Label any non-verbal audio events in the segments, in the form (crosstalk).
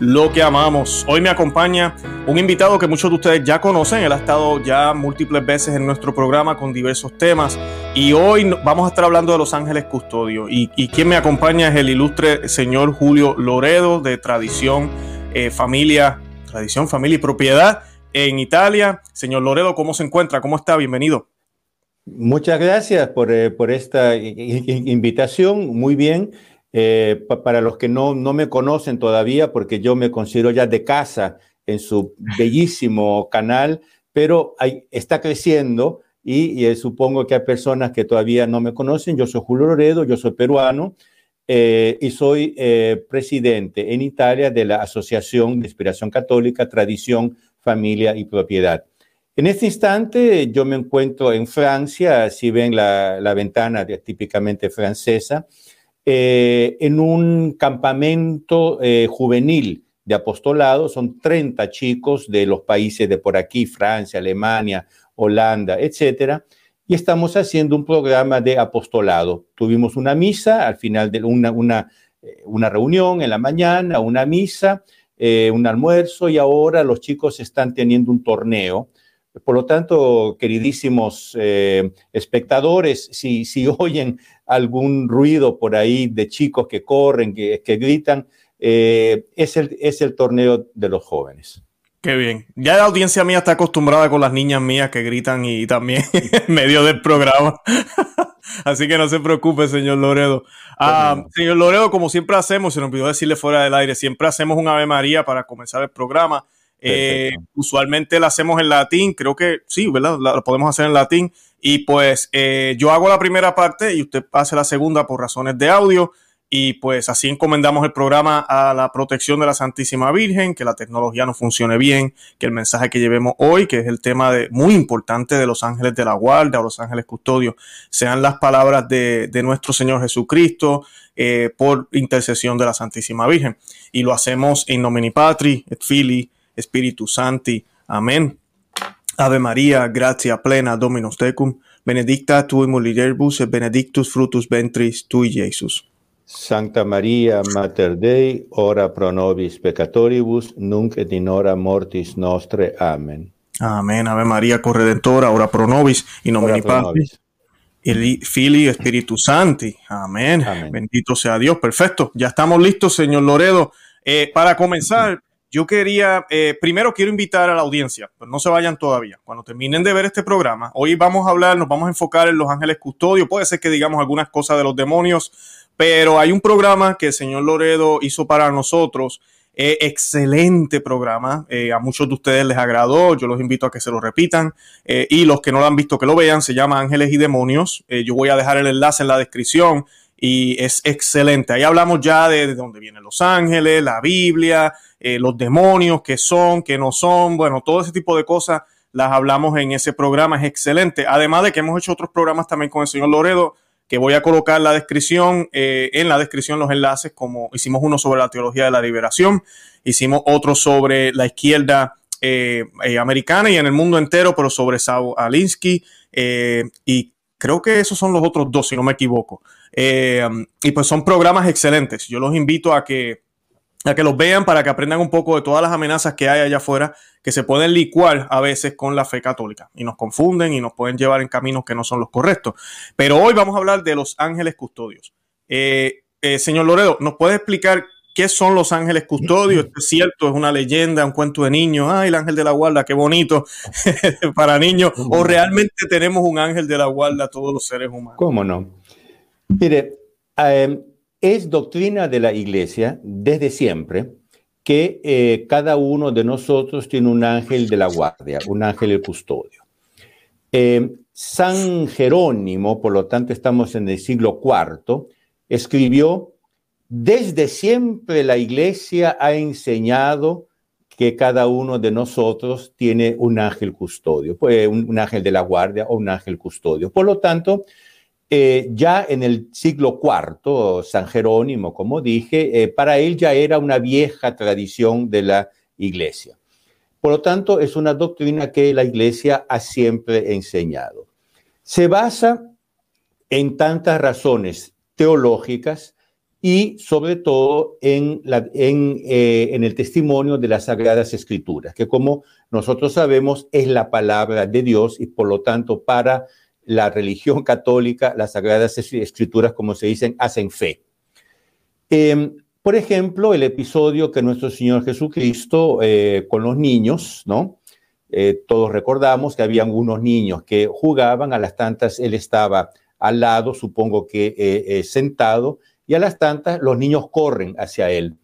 lo que amamos. Hoy me acompaña un invitado que muchos de ustedes ya conocen, él ha estado ya múltiples veces en nuestro programa con diversos temas y hoy vamos a estar hablando de los ángeles custodios y, quien me acompaña es el ilustre señor Julio Loredo de Tradición, eh, Familia, Tradición, Familia y Propiedad en Italia. Señor Loredo, ¿cómo se encuentra? ¿Cómo está? Bienvenido. Muchas gracias por, eh, por esta invitación. Muy bien. Eh, para los que no, no me conocen todavía, porque yo me considero ya de casa en su (laughs) bellísimo canal, pero está creciendo y, eh, supongo que hay personas que todavía no me conocen. Yo soy Julio Loredo, yo soy peruano eh, y soy presidente en Italia de la Asociación de Inspiración Católica, Tradición, Familia y Propiedad. En este instante yo me encuentro en Francia, si ven la, la ventana típicamente francesa, eh, en un campamento eh, juvenil de apostolado. Son 30 chicos de los países de por aquí, Francia, Alemania, Holanda, etcétera. Y estamos haciendo un programa de apostolado. Tuvimos una misa, al final de una, una, eh, una reunión en la mañana, una misa, un almuerzo y ahora los chicos están teniendo un torneo por lo tanto, queridísimos eh, espectadores, si, si, (laughs) oyen algún ruido por ahí de chicos que corren, que, gritan, eh, es, el, es el torneo de los jóvenes. Qué bien. Ya la audiencia mía está acostumbrada con las niñas mías que gritan y también (laughs) en medio del programa. (laughs) Así que no se preocupe, señor Loredo. Ah, señor Loredo, como siempre hacemos, se nos olvidó decirle fuera del aire, siempre hacemos un Ave María para comenzar el programa. Eh, usualmente la hacemos en latín, creo que sí, ¿verdad? La, podemos hacer en latín. Y pues eh, yo hago la primera parte y usted hace la segunda por razones de audio. Y pues así encomendamos el programa a la protección de la Santísima Virgen, que la tecnología no funcione bien, que el mensaje que llevemos hoy, que es el tema de, muy importante de los ángeles de la guardia o los ángeles custodios, sean las palabras de, nuestro Señor Jesucristo eh, por intercesión de la Santísima Virgen. Y lo hacemos en nomini patri et fili Espíritu Santi. Amén. Ave María, gracia plena, Dominus tecum, benedicta tu in mulieribus et benedictus fructus ventris tui, Jesus. Santa María, Mater Dei, ora pro nobis peccatoribus, nunc et in hora mortis nostre. Amén. Amén. Ave María, corredentora, ora pro nobis, in nomine Patris, el Fili Espíritu Santi. Amén. Bendito sea Dios. Perfecto. Ya estamos listos, señor Loredo. Eh, para comenzar, yo quería, eh, primero quiero invitar a la audiencia, pero no se vayan todavía. Cuando terminen de ver este programa, hoy vamos a hablar, nos vamos a enfocar en los ángeles custodios. Puede ser que digamos algunas cosas de los demonios, pero hay un programa que el señor Loredo hizo para nosotros. Eh, excelente programa. Eh, a muchos de ustedes les agradó. Yo los invito a que se lo repitan. y los que no lo han visto, que lo vean. Se llama Ángeles y Demonios. yo voy a dejar el enlace en la descripción y es excelente. Ahí hablamos ya de, de dónde vienen los ángeles, la Biblia, eh, los demonios, qué son, qué no son, bueno, todo ese tipo de cosas las hablamos en ese programa, es excelente. Además de que hemos hecho otros programas también con el señor Loredo, que voy a colocar la descripción, eh, en la descripción los enlaces, como hicimos uno sobre la teología de la liberación, hicimos otro sobre la izquierda eh, americana y en el mundo entero, pero sobre Saul Alinsky, y creo que esos son los otros dos, si no me equivoco. y pues son programas excelentes. Yo los invito a que a que los vean para que aprendan un poco de todas las amenazas que hay allá afuera que se pueden licuar a veces con la fe católica y nos confunden y nos pueden llevar en caminos que no son los correctos. Pero hoy vamos a hablar de los ángeles custodios. Eh, eh, señor Loredo, ¿nos puede explicar qué son los ángeles custodios? ¿Es cierto? ¿Es una leyenda, un cuento de niños? ¡Ay, el ángel de la guarda, qué bonito (laughs) para niños! ¿O realmente tenemos un ángel de la guarda todos los seres humanos? ¿Cómo no? Mire, eh, es doctrina de la iglesia desde siempre que eh, cada uno de nosotros tiene un ángel de la guardia, un ángel del custodio. Eh, San Jerónimo, por lo tanto estamos en el siglo IV, escribió, desde siempre la iglesia ha enseñado que cada uno de nosotros tiene un ángel custodio, pues un ángel de la guardia o un ángel custodio. Por lo tanto, Eh, ya en el siglo IV, San Jerónimo, como dije, eh, para él ya era una vieja tradición de la iglesia. Por lo tanto, es una doctrina que la iglesia ha siempre enseñado. Se basa en tantas razones teológicas y sobre todo en, eh, en el testimonio de las Sagradas Escrituras, que como nosotros sabemos es la palabra de Dios y por lo tanto para la religión católica, las sagradas escrituras, como se dicen, hacen fe. Em, por ejemplo, el episodio que nuestro Señor Jesucristo eh, con los niños, ¿no? Eh, todos recordamos que habían unos niños que jugaban, a las tantas él estaba al lado, supongo que eh, sentado, y a las tantas los niños corren hacia él.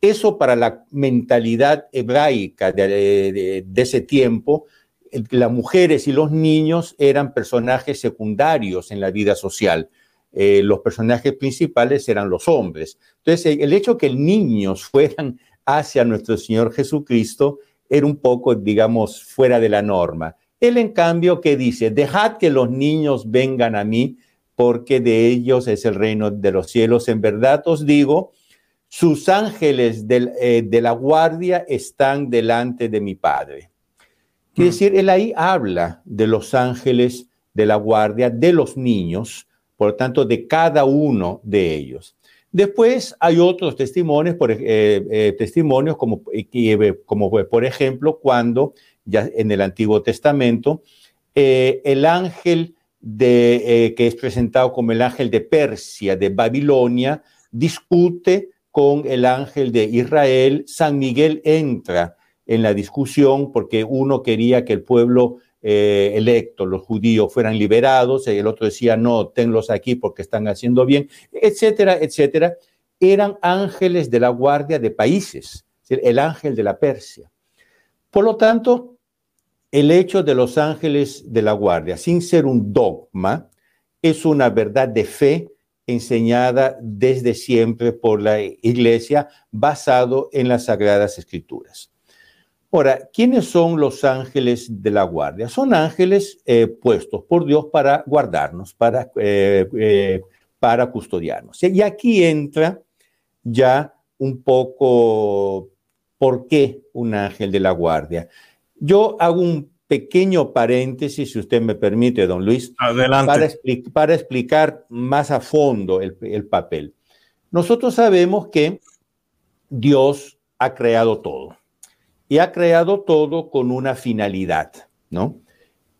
Eso para la mentalidad hebraica de ese tiempo las mujeres y los niños eran personajes secundarios en la vida social. Eh, los personajes principales eran los hombres. Entonces, el hecho que niños (laughs) fueran hacia nuestro Señor Jesucristo era un poco, digamos, fuera de la norma. Él, en cambio, que dice, dejad que los niños vengan a mí, porque de ellos es el reino de los cielos. En verdad os digo, sus ángeles eh, de la guardia están delante de mi Padre. Quiere mm. decir, él ahí habla de los ángeles de la guardia, de los niños, por lo tanto, de cada uno de ellos. Después hay otros testimonios, por, eh, eh, testimonios como, eh, como por ejemplo cuando ya en el Antiguo Testamento el ángel de, que es presentado como el ángel de Persia, de Babilonia, discute con el ángel de Israel, San Miguel entra en la discusión porque uno quería que el pueblo eh, electo, los judíos, fueran liberados, y el otro decía, no, tenlos aquí porque están haciendo bien, etcétera, etcétera. Eran ángeles de la guardia de países, el ángel de la Persia. Por lo tanto, el hecho de los ángeles de la guardia, sin ser un dogma, es una verdad de fe enseñada desde siempre por la iglesia basado en las sagradas escrituras. Ahora, ¿quiénes son los ángeles de la guardia? Son ángeles eh, puestos por Dios para guardarnos, para, eh, eh, para custodiarnos. Y aquí entra ya un poco por qué un ángel de la guardia. Yo hago un pequeño paréntesis, si usted me permite, don Luis, Adelante. Para, explicar más a fondo el, el papel. Nosotros sabemos que Dios ha creado todo y ha creado todo con una finalidad, ¿no?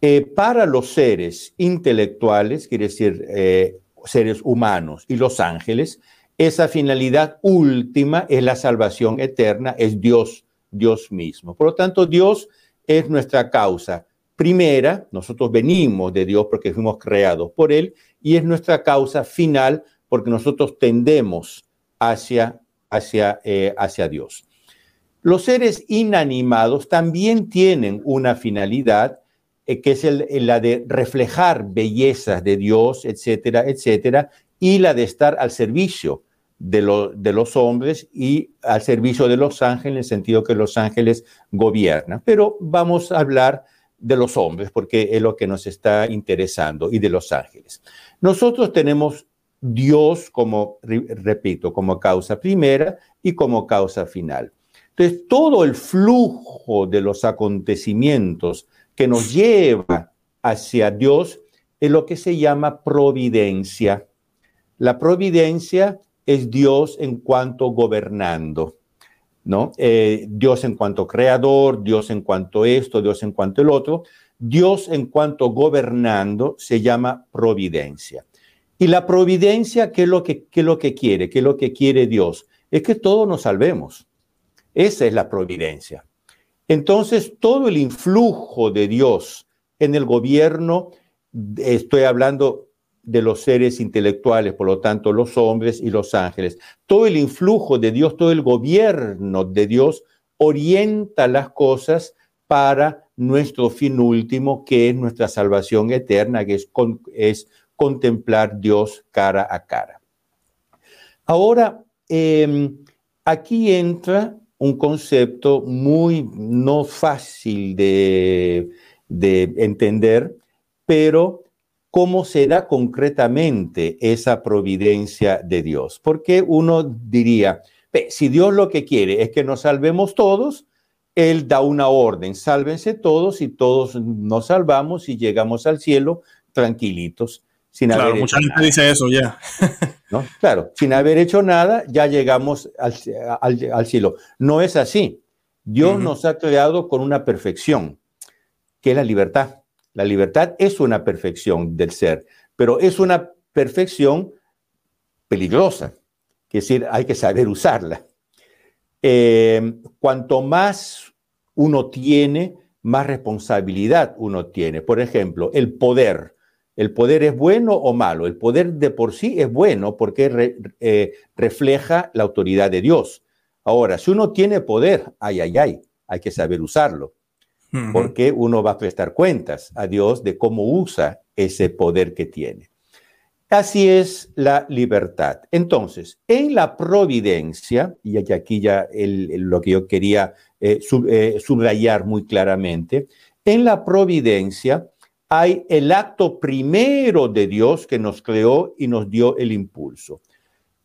Eh, para los seres intelectuales, quiere decir eh, seres humanos y los ángeles, esa finalidad última es la salvación eterna, es Dios, Dios mismo. Por lo tanto, Dios es nuestra causa primera, nosotros venimos de Dios porque fuimos creados por Él, y es nuestra causa final porque nosotros tendemos hacia, hacia, eh, hacia Dios. Los seres inanimados también tienen una finalidad eh, que es la de reflejar bellezas de Dios, etcétera, etcétera, y la de estar al servicio de, de, los hombres y al servicio de los ángeles, en el sentido que los ángeles gobiernan. Pero vamos a hablar de los hombres, porque es lo que nos está interesando, y de los ángeles. Nosotros tenemos Dios como, repito, como causa primera y como causa final. Entonces, todo el flujo de los acontecimientos que nos lleva hacia Dios es lo que se llama providencia. La providencia es Dios en cuanto gobernando, ¿no? Eh, Dios en cuanto creador, Dios en cuanto esto, Dios en cuanto el otro. Dios en cuanto gobernando se llama providencia. Y la providencia, ¿qué es lo que, qué es lo que quiere? ¿Qué es lo que quiere Dios? Es que todos nos salvemos. Esa es la providencia. Entonces, todo el influjo de Dios en el gobierno, estoy hablando de los seres intelectuales, por lo tanto, los hombres y los ángeles, todo el influjo de Dios, todo el gobierno de Dios orienta las cosas para nuestro fin último, que es nuestra salvación eterna, que es, contemplar Dios cara a cara. Ahora, em, aquí entra un concepto muy no fácil de, entender, pero cómo se da concretamente esa providencia de Dios. Porque uno diría, si Dios lo que quiere es que nos salvemos todos, Él da una orden, sálvense todos y todos nos salvamos y llegamos al cielo tranquilitos. Sin claro, mucha gente dice eso ya. (laughs) ¿No? Claro, sin haber hecho nada, ya llegamos al, al, cielo. No es así. Dios nos ha creado con una perfección, que es la libertad. La libertad es una perfección del ser, pero es una perfección peligrosa, es decir, hay que saber usarla. Eh, cuanto más uno tiene, más responsabilidad uno tiene. Por ejemplo, el poder. ¿El poder es bueno o malo? El poder de por sí es bueno porque eh, refleja la autoridad de Dios. Ahora, si uno tiene poder, ay, ay, ay, hay que saber usarlo porque uno va a prestar cuentas a Dios de cómo usa ese poder que tiene. Así es la libertad. Entonces, en la providencia, y aquí ya lo que yo quería eh, eh, subrayar muy claramente, en la providencia hay el acto primero de Dios que nos creó y nos dio el impulso.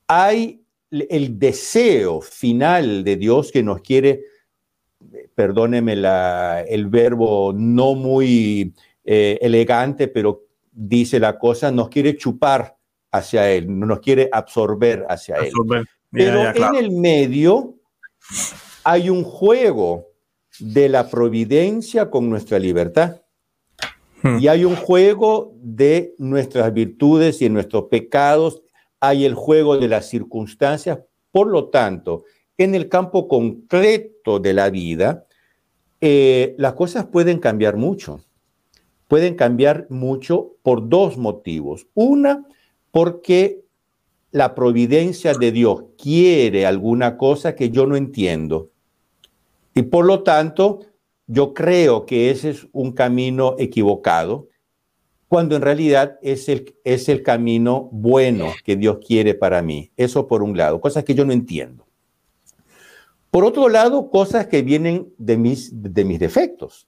Hay el deseo final de Dios que nos quiere perdóneme el verbo no muy eh, elegante, pero dice la cosa, nos quiere chupar hacia él, nos quiere absorber hacia él. pero en el medio hay un juego de la providencia con nuestra libertad. Hmm. Y hay un juego de nuestras virtudes y nuestros pecados, hay el juego de las circunstancias. Por lo tanto, en el campo concreto de la vida, eh, las cosas pueden cambiar mucho. Pueden cambiar mucho por dos motivos. Una, porque la providencia de Dios quiere alguna cosa que yo no entiendo. Y por lo tanto, yo creo que ese es un camino equivocado, cuando en realidad es el, es el camino bueno que Dios quiere para mí. Eso por un lado, cosas que yo no entiendo. Por otro lado, cosas que vienen de mis, de mis defectos.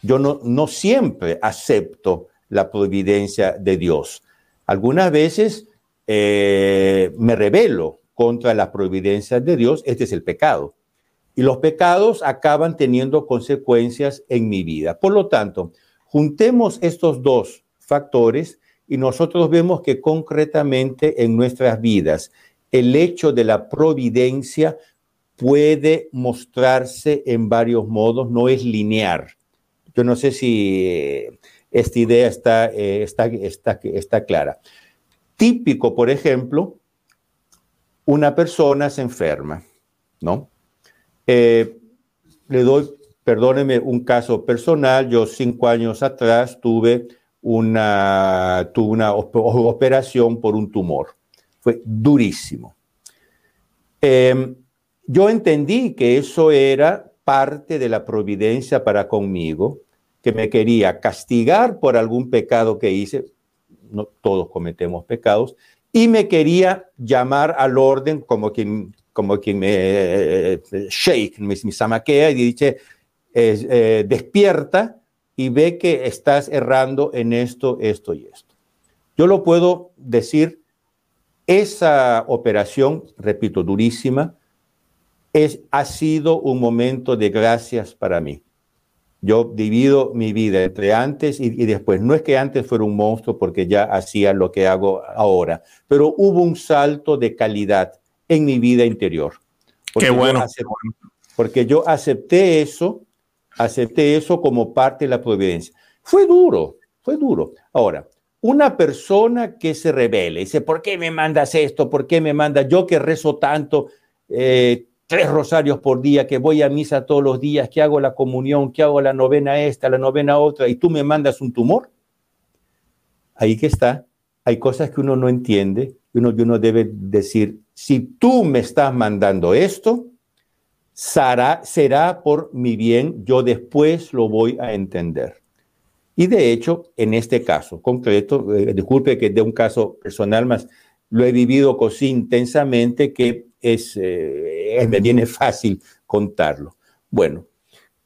Yo no, no siempre acepto la providencia de Dios. Algunas veces eh, me rebelo contra la providencia de Dios. Este es el pecado. Y los pecados acaban teniendo consecuencias en mi vida. Por lo tanto, juntemos estos dos factores y nosotros vemos que concretamente en nuestras vidas el hecho de la providencia puede mostrarse en varios modos, no es lineal. Yo no sé si eh, esta idea está, eh, está, está, está clara. Típico, por ejemplo, una persona se enferma, ¿no? Eh, le doy, perdóneme, un caso personal. Yo cinco años atrás tuve una, tuve una operación por un tumor. Fue durísimo. Eh, yo entendí que eso era parte de la providencia para conmigo, que me quería castigar por algún pecado que hice, no todos cometemos pecados, y me quería llamar al orden como quien, como quien me eh, shake, me, me zamaquea y dice, eh, despierta y ve que estás errando en esto, esto y esto. Yo lo puedo decir, esa operación, repito, durísima, es, ha sido un momento de gracias para mí. Yo divido mi vida entre antes y, después. No es que antes fuera un monstruo porque ya hacía lo que hago ahora, pero hubo un salto de calidad en mi vida interior. Qué bueno. porque yo acepté eso, acepté eso como parte de la providencia. Fue duro, fue duro. Ahora, una persona que se revele, dice, ¿por qué me mandas esto? ¿Por qué me mandas yo que rezo tanto? Eh, tres rosarios por día, que voy a misa todos los días, que hago la comunión, que hago la novena esta, la novena otra, y tú me mandas un tumor. Ahí que está. Hay cosas que uno no entiende y uno, uno debe decir, si tú me estás mandando esto, será, por mi bien, yo después lo voy a entender. Y de hecho, en este caso concreto, eh, disculpe que de un caso personal más, lo he vivido cosí intensamente que es, eh, me viene fácil contarlo. Bueno,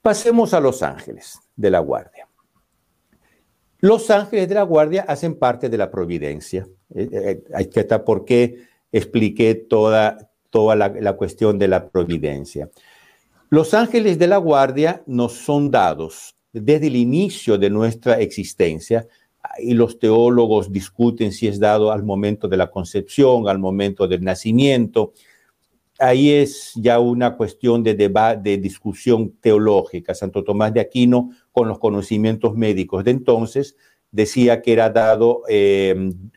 pasemos a Los Ángeles de la Guardia. Los ángeles de la guardia hacen parte de la providencia. Eh, eh, hay que estar por qué expliqué toda, toda la, cuestión de la providencia. Los ángeles de la guardia nos son dados desde el inicio de nuestra existencia y los teólogos discuten si es dado al momento de la concepción, al momento del nacimiento. Ahí es ya una cuestión de de discusión teológica. Santo Tomás de Aquino, con los conocimientos médicos de entonces, decía que era dado em,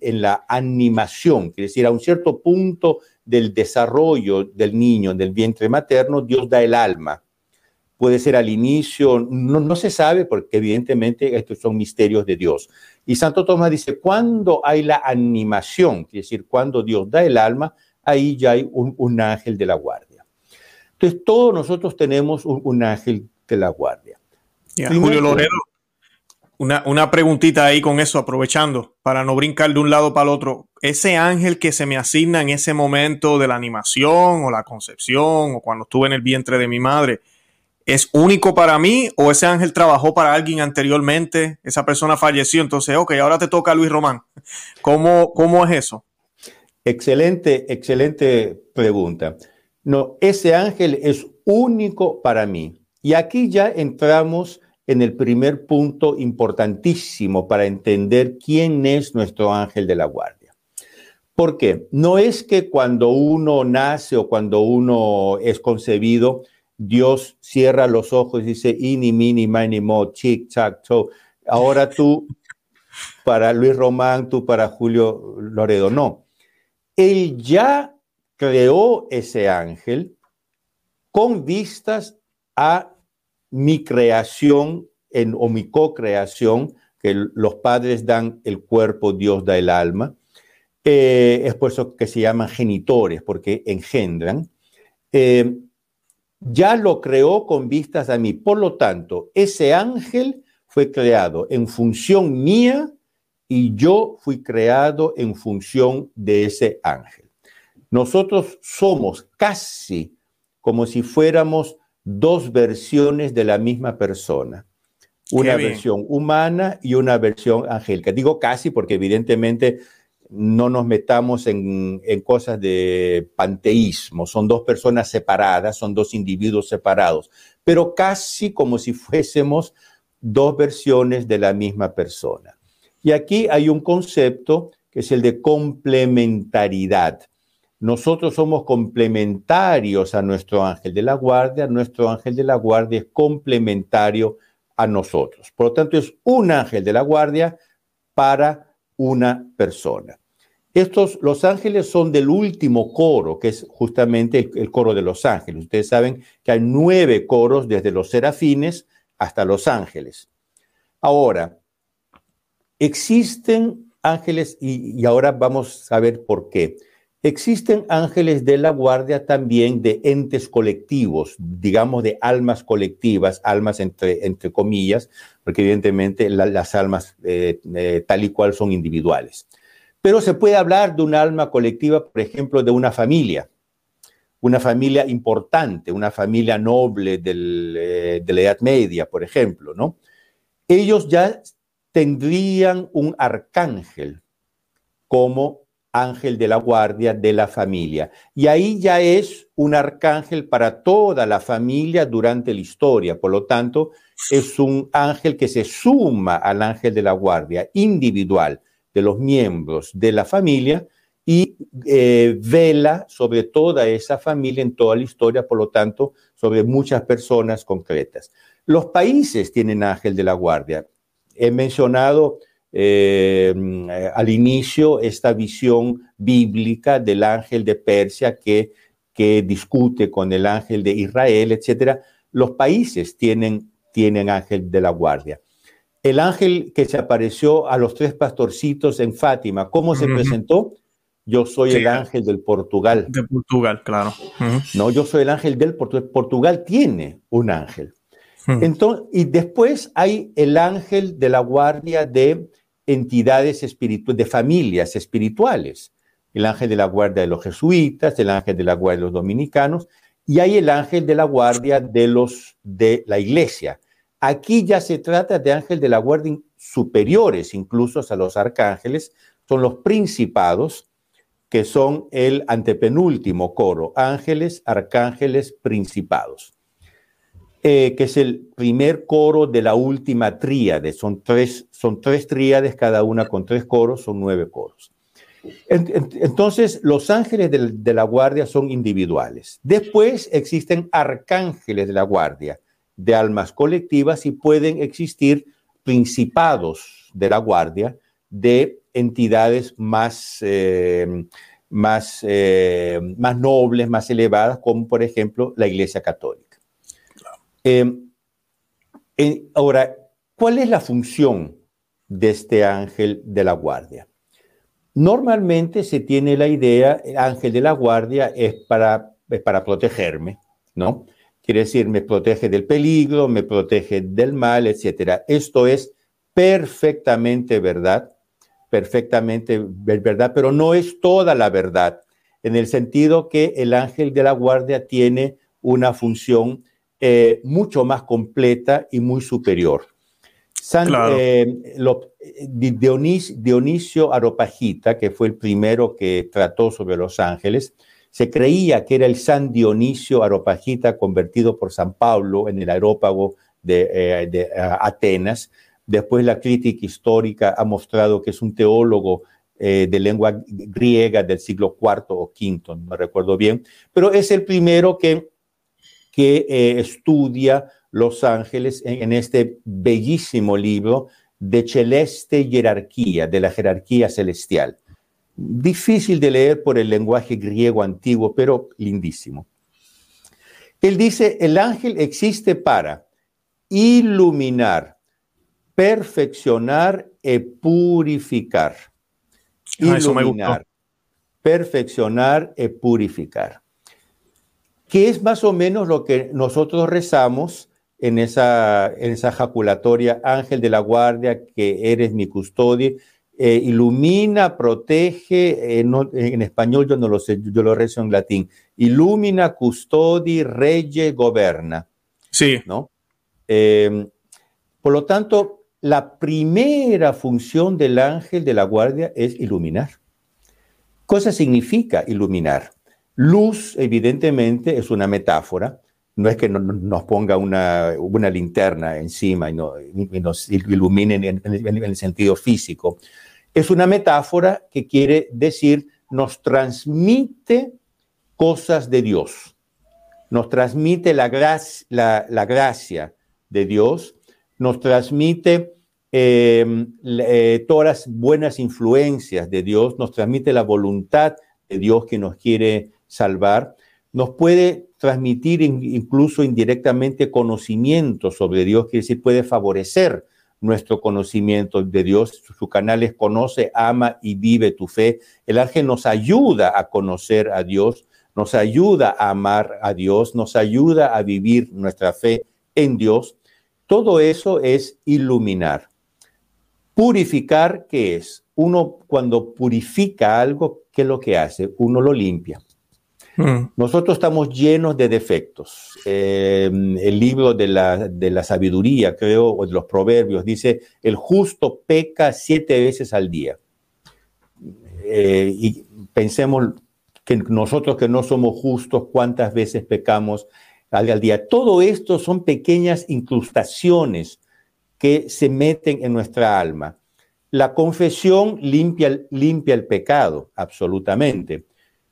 en la animación, quiere decir, a un cierto punto del desarrollo del niño, del vientre materno, Dios da el alma puede ser al inicio, no, no, se sabe porque evidentemente estos son misterios de Dios. Y Santo Tomás dice, cuando hay la animación, es decir, cuando Dios da el alma, ahí ya hay un, ángel de la guardia. Entonces, todos nosotros tenemos un, ángel de la guardia. Julio Loredo, una, una preguntita ahí con eso, aprovechando, para no brincar de un lado para el otro. Ese ángel que se me asigna en ese momento de la animación o la concepción o cuando estuve en el vientre de mi madre, es único para mí o ese ángel trabajó para alguien anteriormente, esa persona falleció, entonces, ok, ahora te toca Luis Román. ¿Cómo, cómo es eso? Excelente, excelente pregunta. No, ese ángel es único para mí. Y aquí ya entramos en el primer punto importantísimo para entender quién es nuestro ángel de la guardia. ¿Por qué? No es que cuando uno nace o cuando uno es concebido, Dios cierra los ojos y dice, ini, mini, mini, mo, chic, chac, cho. Ahora tú para Luis Román, tú para Julio Loredo. No. Él ya creó ese ángel con vistas a mi creación en, o mi co-creación, que los padres dan el cuerpo, Dios da el alma. Eh, es por eso que se llaman genitores, porque engendran. Eh, ya lo creó con vistas a mí. Por lo tanto, ese ángel fue creado en función mía y yo fui creado en función de ese ángel. Nosotros somos casi como si fuéramos dos versiones de la misma persona. Una versión humana y una versión angélica. Digo casi porque evidentemente no nos metamos en, cosas de panteísmo, son dos personas separadas, son dos individuos separados, pero casi como si fuésemos dos versiones de la misma persona. Y aquí hay un concepto que es el de complementariedad. Nosotros somos complementarios a nuestro ángel de la guardia, nuestro ángel de la guardia es complementario a nosotros. Por lo tanto, es un ángel de la guardia para una persona. Estos, los ángeles son del último coro, que es justamente el, coro de los ángeles. Ustedes saben que hay nueve coros desde los serafines hasta los ángeles. Ahora, existen ángeles, y, ahora vamos a ver por qué. Existen ángeles de la guardia también de entes colectivos, digamos de almas colectivas, almas entre, entre comillas, porque evidentemente las almas eh, eh, tal y cual son individuales. Pero se puede hablar de un alma colectiva, por ejemplo, de una familia, una familia importante, una familia noble eh, de la Edad Media, por ejemplo, ¿no? Ellos ya tendrían un arcángel como ángel de la guardia de la familia. Y ahí ya es un arcángel para toda la familia durante la historia. Por lo tanto, es un ángel que se suma al ángel de la guardia individual de los miembros de la familia y eh, vela sobre toda esa familia en toda la historia, por lo tanto, sobre muchas personas concretas. Los países tienen ángel de la guardia. He mencionado eh, al inicio esta visión bíblica del ángel de Persia que, que discute con el ángel de Israel, etc. Los países tienen, tienen ángel de la guardia el ángel que se apareció a los tres pastorcitos en Fátima, ¿cómo se presentó? Yo soy el ángel del Portugal. De Portugal, claro. No, yo soy el ángel del Portugal. Portugal tiene un ángel. Entonces, y después hay el ángel de la guardia de entidades espirituales, de familias espirituales. El ángel de la guardia de los jesuitas, el ángel de la guardia de los dominicanos, y hay el ángel de la guardia de los de la iglesia Aquí ya se trata de ángel de la guardia superiores, incluso a los arcángeles, son los principados, que son el antepenúltimo coro, ángeles, arcángeles, principados, eh, que es el primer coro de la última tríade. Son tres, son tres tríades, cada una con tres coros, son nueve coros. Entonces, los ángeles de la guardia son individuales. Después existen arcángeles de la guardia, de almas colectivas, y pueden existir principados de la guardia, de entidades más, eh, más, eh, más nobles, más elevadas, como por ejemplo la Iglesia Católica. Eh, ahora, ¿cuál es la función de este ángel de la guardia? Normalmente se tiene la idea, el ángel de la guardia es para, es para protegerme, ¿no? Quiere decir, me protege del peligro, me protege del mal, etc. Esto es perfectamente verdad perfectamente verdad, pero no es toda la verdad, en el sentido que el ángel de la guardia tiene una función eh, mucho más completa y muy superior. San, eh, Dionisio Aropagita, que fue el primero que trató sobre los ángeles, se creía que era el San Dionisio Aropagita convertido por San Pablo en el aerópago de, eh, de Atenas, Después la crítica histórica ha mostrado que es un teólogo eh, de lengua griega del siglo IV o V, no me recuerdo bien, pero es el primero que, que eh, estudia los ángeles en, este bellísimo libro de celeste jerarquía, de la jerarquía celestial. Difícil de leer por el lenguaje griego antiguo, pero lindísimo. Él dice, el ángel existe para iluminar, perfeccionar y purificar. Ah, Iluminar, perfeccionar y purificar. Que es más o menos lo que nosotros rezamos en esa, en esa jaculatoria, ángel de la guardia, que eres mi custodia, eh, ilumina, protege, eh, en español yo no lo sé, yo lo rezo en latín, ilumina, custodi, reye, goberna. Sí. ¿no? Eh, por lo tanto, la primera función del ángel de la guardia es iluminar. Cosa significa iluminar? Luz, evidentemente, es una metáfora. No es que nos ponga una, linterna encima y, nos ilumine en, el sentido físico. Es una metáfora que quiere decir nos transmite cosas de Dios. Nos transmite la, gracia de Dios nos transmite eh, eh, todas las buenas influencias de Dios, nos transmite la voluntad de Dios que nos quiere salvar, nos puede transmitir incluso indirectamente conocimiento sobre Dios, que decir, puede favorecer nuestro conocimiento de Dios. Su canal es conoce, ama y vive tu fe. El ángel nos ayuda a conocer a Dios, nos ayuda a amar a Dios, nos ayuda a vivir nuestra fe en Dios todo eso es iluminar. Purificar, ¿qué es? Uno cuando purifica algo, ¿qué es lo que hace? Uno lo limpia. Hmm. Nosotros estamos llenos de defectos. Eh, el libro de la, sabiduría, creo, o de los proverbios, dice, el justo peca siete veces al día. Eh, y pensemos que nosotros que no somos justos, ¿cuántas veces pecamos al día. Todo esto son pequeñas incrustaciones que se meten en nuestra alma. La confesión limpia, limpia el pecado, absolutamente.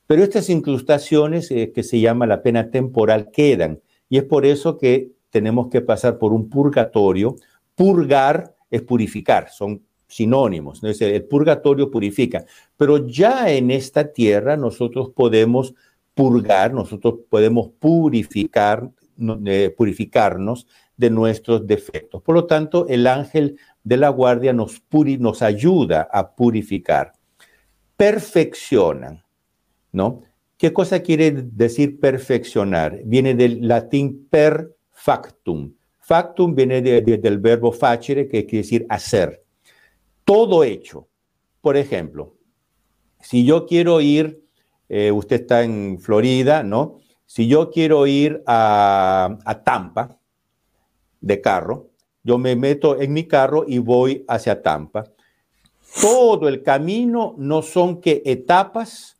Pero estas incrustaciones eh, que se llama la pena temporal quedan. Y es por eso que tenemos que pasar por un purgatorio. Purgar es purificar, son sinónimos. El purgatorio purifica. Pero ya en esta tierra nosotros podemos purgar, nosotros podemos purificar, eh, purificarnos de nuestros defectos. Por lo tanto, el ángel de la guardia nos, nos ayuda a purificar. Perfeccionan, ¿no? ¿Qué cosa quiere decir perfeccionar? Viene del latín per factum. Factum viene del verbo facere, que quiere decir hacer. Todo hecho. Por ejemplo, si yo quiero ir eh, usted está en Florida, ¿no? Si yo quiero ir a, Tampa de carro, yo me meto en mi carro y voy hacia Tampa. Todo el camino no son que etapas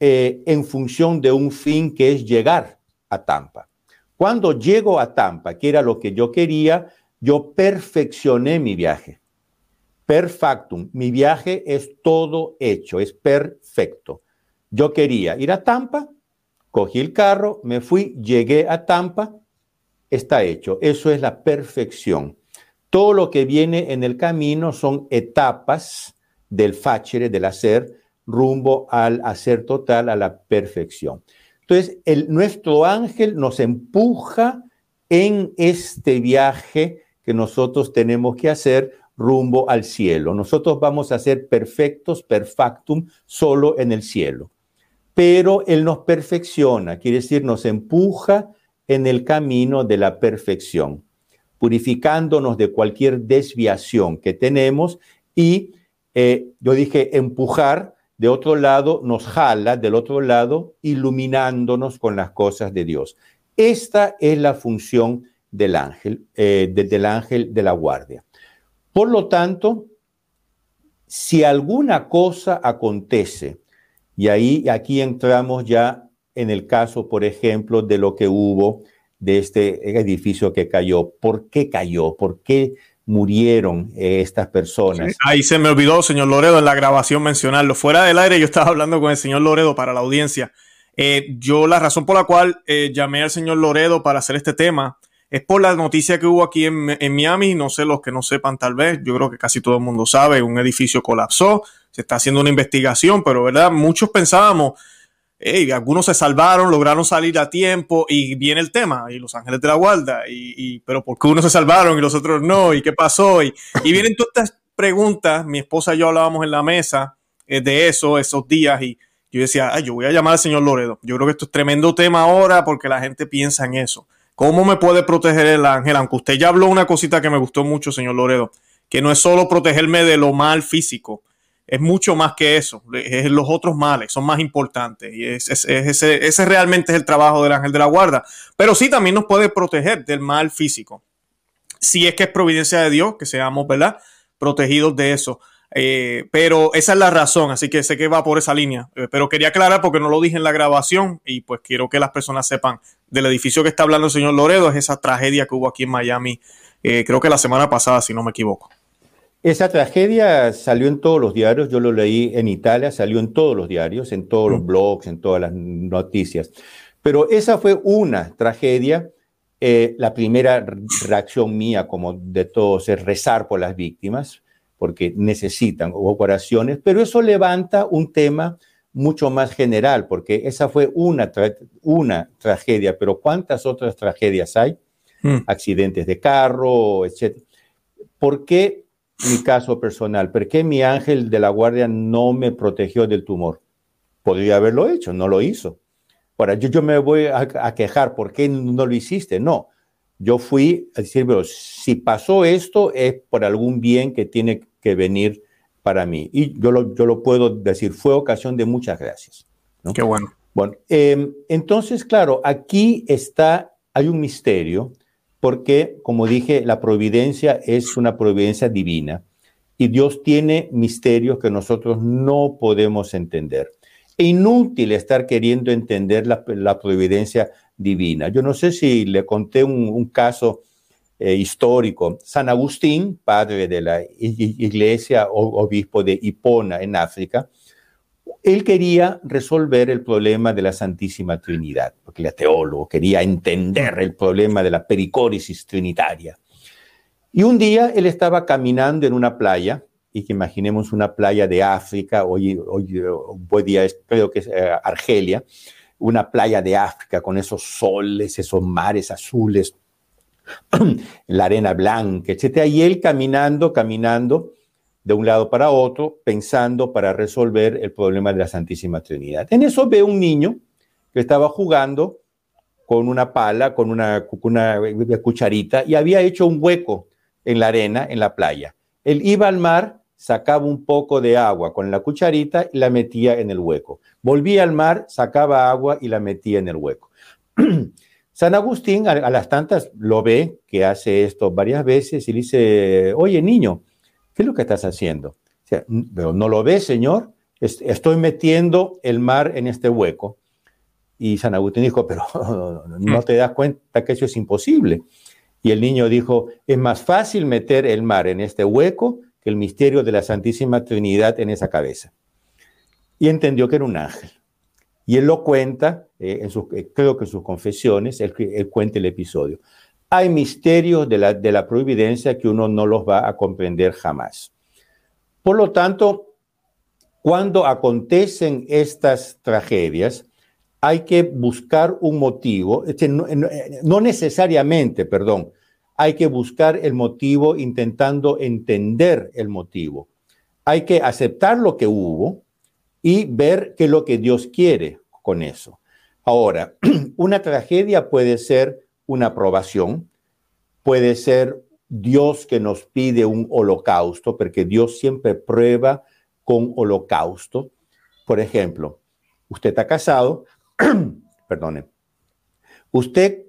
eh, en función de un fin que es llegar a Tampa. Cuando llego a Tampa, que era lo que yo quería, yo perfeccioné mi viaje. Perfectum. Mi viaje es todo hecho, es perfecto. Yo quería ir a Tampa, cogí el carro, me fui, llegué a Tampa, está hecho. Eso es la perfección. Todo lo que viene en el camino son etapas del facere, del hacer, rumbo al hacer total, a la perfección. Entonces, el, nuestro ángel nos empuja en este viaje que nosotros tenemos que hacer rumbo al cielo. Nosotros vamos a ser perfectos, perfectum, solo en el cielo. Pero Él nos perfecciona, quiere decir, nos empuja en el camino de la perfección, purificándonos de cualquier desviación que tenemos y eh, yo dije empujar, de otro lado nos jala, del otro lado iluminándonos con las cosas de Dios. Esta es la función del ángel, eh, del ángel de la guardia. Por lo tanto, si alguna cosa acontece, y ahí aquí entramos ya en el caso, por ejemplo, de lo que hubo de este edificio que cayó. ¿Por qué cayó? ¿Por qué murieron eh, estas personas? ahí se me olvidó, señor Loredo, en la grabación mencionarlo. Fuera del aire yo estaba hablando con el señor Loredo para la audiencia. Eh, yo la razón por la cual eh, llamé al señor Loredo para hacer este tema es por la noticia que hubo aquí en, en, Miami, no sé los que no sepan tal vez, yo creo que casi todo el mundo sabe, un edificio colapsó, se está haciendo una investigación, pero verdad, muchos pensábamos algunos se salvaron, lograron salir a tiempo y viene el tema, y los ángeles de la guarda, y, pero ¿por qué unos se salvaron y los otros no? ¿Y qué pasó? Y, y vienen todas estas preguntas, mi esposa y yo hablábamos en la mesa eh, de eso, esos días, y yo decía, Ay, yo voy a llamar al señor Loredo, yo creo que esto es tremendo tema ahora porque la gente piensa en eso. ¿Cómo me puede proteger el ángel? Aunque usted ya habló una cosita que me gustó mucho, señor Loredo, que no es solo protegerme de lo mal físico, es mucho más que eso. Es los otros males son más importantes. Y ese, realmente es el trabajo del ángel de la guarda. Pero sí también nos puede proteger del mal físico. Si es que es providencia de Dios, que seamos, ¿verdad? Protegidos de eso. Eh, pero esa es la razón, así que sé que va por esa línea. Eh, pero quería aclarar porque no lo dije en la grabación y pues quiero que las personas sepan del edificio que está hablando el señor Loredo, es esa tragedia que hubo aquí en Miami, eh, creo que la semana pasada, si no me equivoco. Esa tragedia salió en todos los diarios, yo lo leí en Italia, salió en todos los diarios, en todos los mm. blogs, en todas las noticias. Pero esa fue una tragedia. Eh, la primera reacción mía, como de todos, es rezar por las víctimas, porque necesitan operaciones, pero eso levanta un tema mucho más general, porque esa fue una, una tragedia, pero ¿cuántas otras tragedias hay? Mm. Accidentes de carro, etc. ¿Por qué mi caso personal. ¿Por qué mi ángel de la guardia no me protegió del tumor? Podría haberlo hecho, no lo hizo. Ahora, yo, yo me voy a, quejar, ¿por qué no lo hiciste? No, yo fui a decir, pero si pasó esto es por algún bien que tiene que venir para mí. Y yo lo, yo lo puedo decir, fue ocasión de muchas gracias. Qué bueno. Bueno, em, entonces, claro, aquí está, hay un misterio porque, como dije, la providencia es una providencia divina y Dios tiene misterios que nosotros no podemos entender. Es inútil estar queriendo entender la, providencia divina. Yo no sé si le conté un, caso eh, histórico. San Agustín, padre de la iglesia, obispo de Hipona en África, él quería resolver el problema de la Santísima Trinidad, porque era teólogo, quería entender el problema de la pericórisis trinitaria. Y un día él estaba caminando en una playa, y que imaginemos una playa de África, hoy, hoy, hoy día creo que es eh, Argelia, una playa de África con esos soles, esos mares azules, (clears throat) la arena blanca, etc. Y él caminando, caminando, de un lado para otro, pensando para resolver el problema de la Santísima Trinidad. En eso ve un niño que estaba jugando con una pala, con una, cucharita, y había hecho un hueco en la arena, en la playa. Él iba al mar, sacaba un poco de agua con la cucharita y la metía en el hueco. Volvía al mar, sacaba agua y la metía en el hueco. (clears throat) San Agustín a, las tantas lo ve, que hace esto varias veces, y dice, oye niño, ¿qué es lo que estás haciendo? pero no lo ves, Señor, estoy metiendo el mar en este hueco. Y San Agustín dijo, pero (laughs) no te das cuenta que eso es imposible. Y el niño dijo, es más fácil meter el mar en este hueco que el misterio de la Santísima Trinidad en esa cabeza. Y entendió que era un ángel. Y él lo cuenta, eh, en sus, eh, creo que en sus confesiones, él, cuenta el episodio. Hay misterios de la, de la providencia que uno no los va a comprender jamás. Por lo tanto, cuando acontecen estas tragedias, hay que buscar un motivo, no, necesariamente, perdón, hay que buscar el motivo intentando entender el motivo. Hay que aceptar lo que hubo y ver qué es lo que Dios quiere con eso. Ahora, (clears throat) una tragedia puede ser una aprobación, puede ser Dios que nos pide un holocausto, porque Dios siempre prueba con holocausto. Por ejemplo, usted está casado, (clears throat) perdone, usted,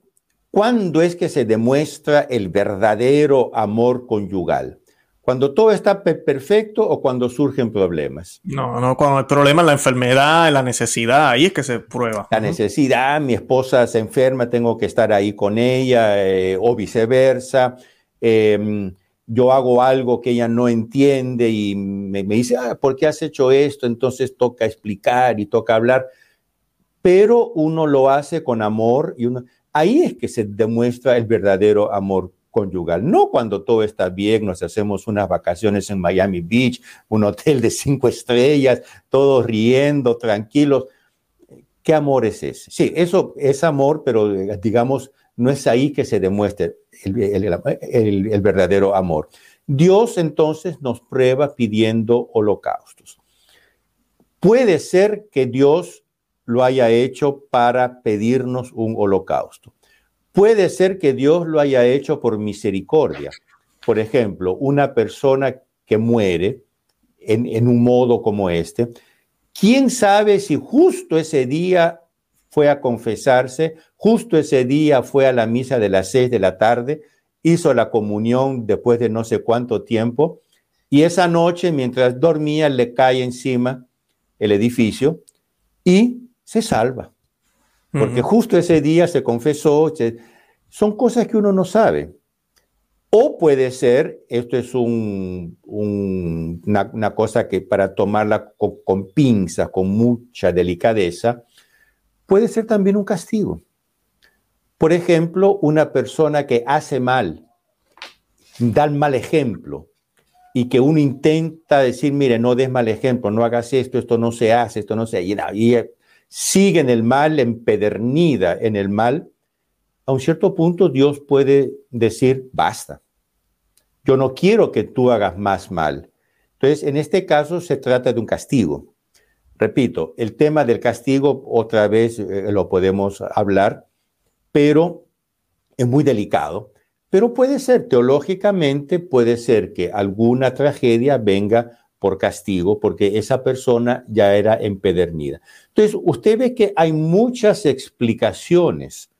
¿cuándo es que se demuestra el verdadero amor conyugal? ¿Cuando todo está perfecto o cuando surgen problemas? No, no, cuando el problema es la enfermedad, la necesidad, ahí es que se prueba. La necesidad, mi esposa se enferma, tengo que estar ahí con ella eh, o viceversa. Em, yo hago algo que ella no entiende y me, me dice, ah, ¿por qué has hecho esto? Entonces toca explicar y toca hablar pero uno lo hace con amor y uno, ahí es que se demuestra el verdadero amor conyugal, no cuando todo está bien, nos hacemos unas vacaciones en Miami Beach, un hotel de cinco estrellas, todos riendo, tranquilos. ¿Qué amor es ese? Sí, eso es amor, pero digamos, no es ahí que se demuestre el verdadero amor. Dios entonces nos prueba pidiendo holocaustos. Puede ser que Dios lo haya hecho para pedirnos un holocausto. Puede ser que Dios lo haya hecho por misericordia. Por ejemplo, una persona que muere en, un modo como este, ¿quién sabe si justo ese día fue a confesarse, justo ese día fue a la misa de las seis de la tarde, hizo la comunión después de no sé cuánto tiempo, y esa noche, mientras dormía, le cae encima el edificio y se salva. Porque justo ese día se confesó, son cosas que uno no sabe. O puede ser, esto es una, cosa que para tomarla con, con pinzas, con mucha delicadeza, puede ser también un castigo. Por ejemplo, una persona que hace mal, da el mal ejemplo, y que uno intenta decir, mire, no des mal ejemplo, no hagas esto, esto no se hace, esto no se hace, y, sigue en el mal, empedernida en el mal, a un cierto punto Dios puede decir, basta, yo no quiero que tú hagas más mal. Entonces, en este caso se trata de un castigo. Repito, el tema del castigo otra vez eh, lo podemos hablar, pero es muy delicado. Pero puede ser, teológicamente, puede ser que alguna tragedia venga por castigo, porque esa persona ya era empedernida. Entonces, usted ve que hay muchas explicaciones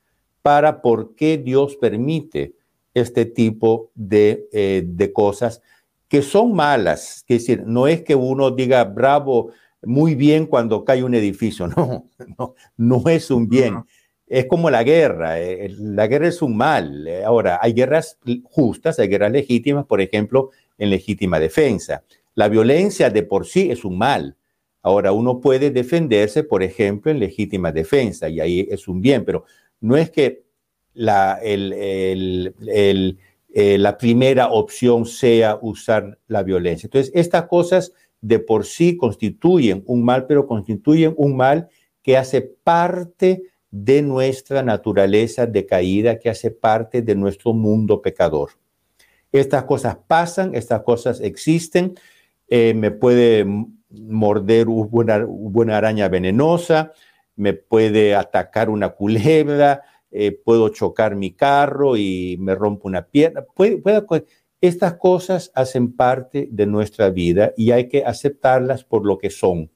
para por qué Dios permite este tipo de, eh, de cosas que son malas. Es decir, no es que uno diga, bravo, muy bien cuando cae un edificio, (laughs) no, no, no es un bien. Es como la guerra, eh, la guerra es un mal. Ahora, hay guerras justas, hay guerras legítimas, por ejemplo, en legítima defensa. La violencia de por sí es un mal. Ahora, uno puede defenderse, por ejemplo, en legítima defensa, y ahí es un bien, pero no es que la, eh, primera opción sea usar la violencia. Entonces, estas cosas de por sí constituyen un mal, pero constituyen un mal que hace parte de nuestra naturaleza decaída, que hace parte de nuestro mundo pecador. Estas cosas pasan, estas cosas existen, eh, me puede morder una, araña venenosa, me puede atacar una culebra, eh, puedo chocar mi carro y me rompo una pierna. estas cosas hacen parte de nuestra vida y hay que aceptarlas por lo que son.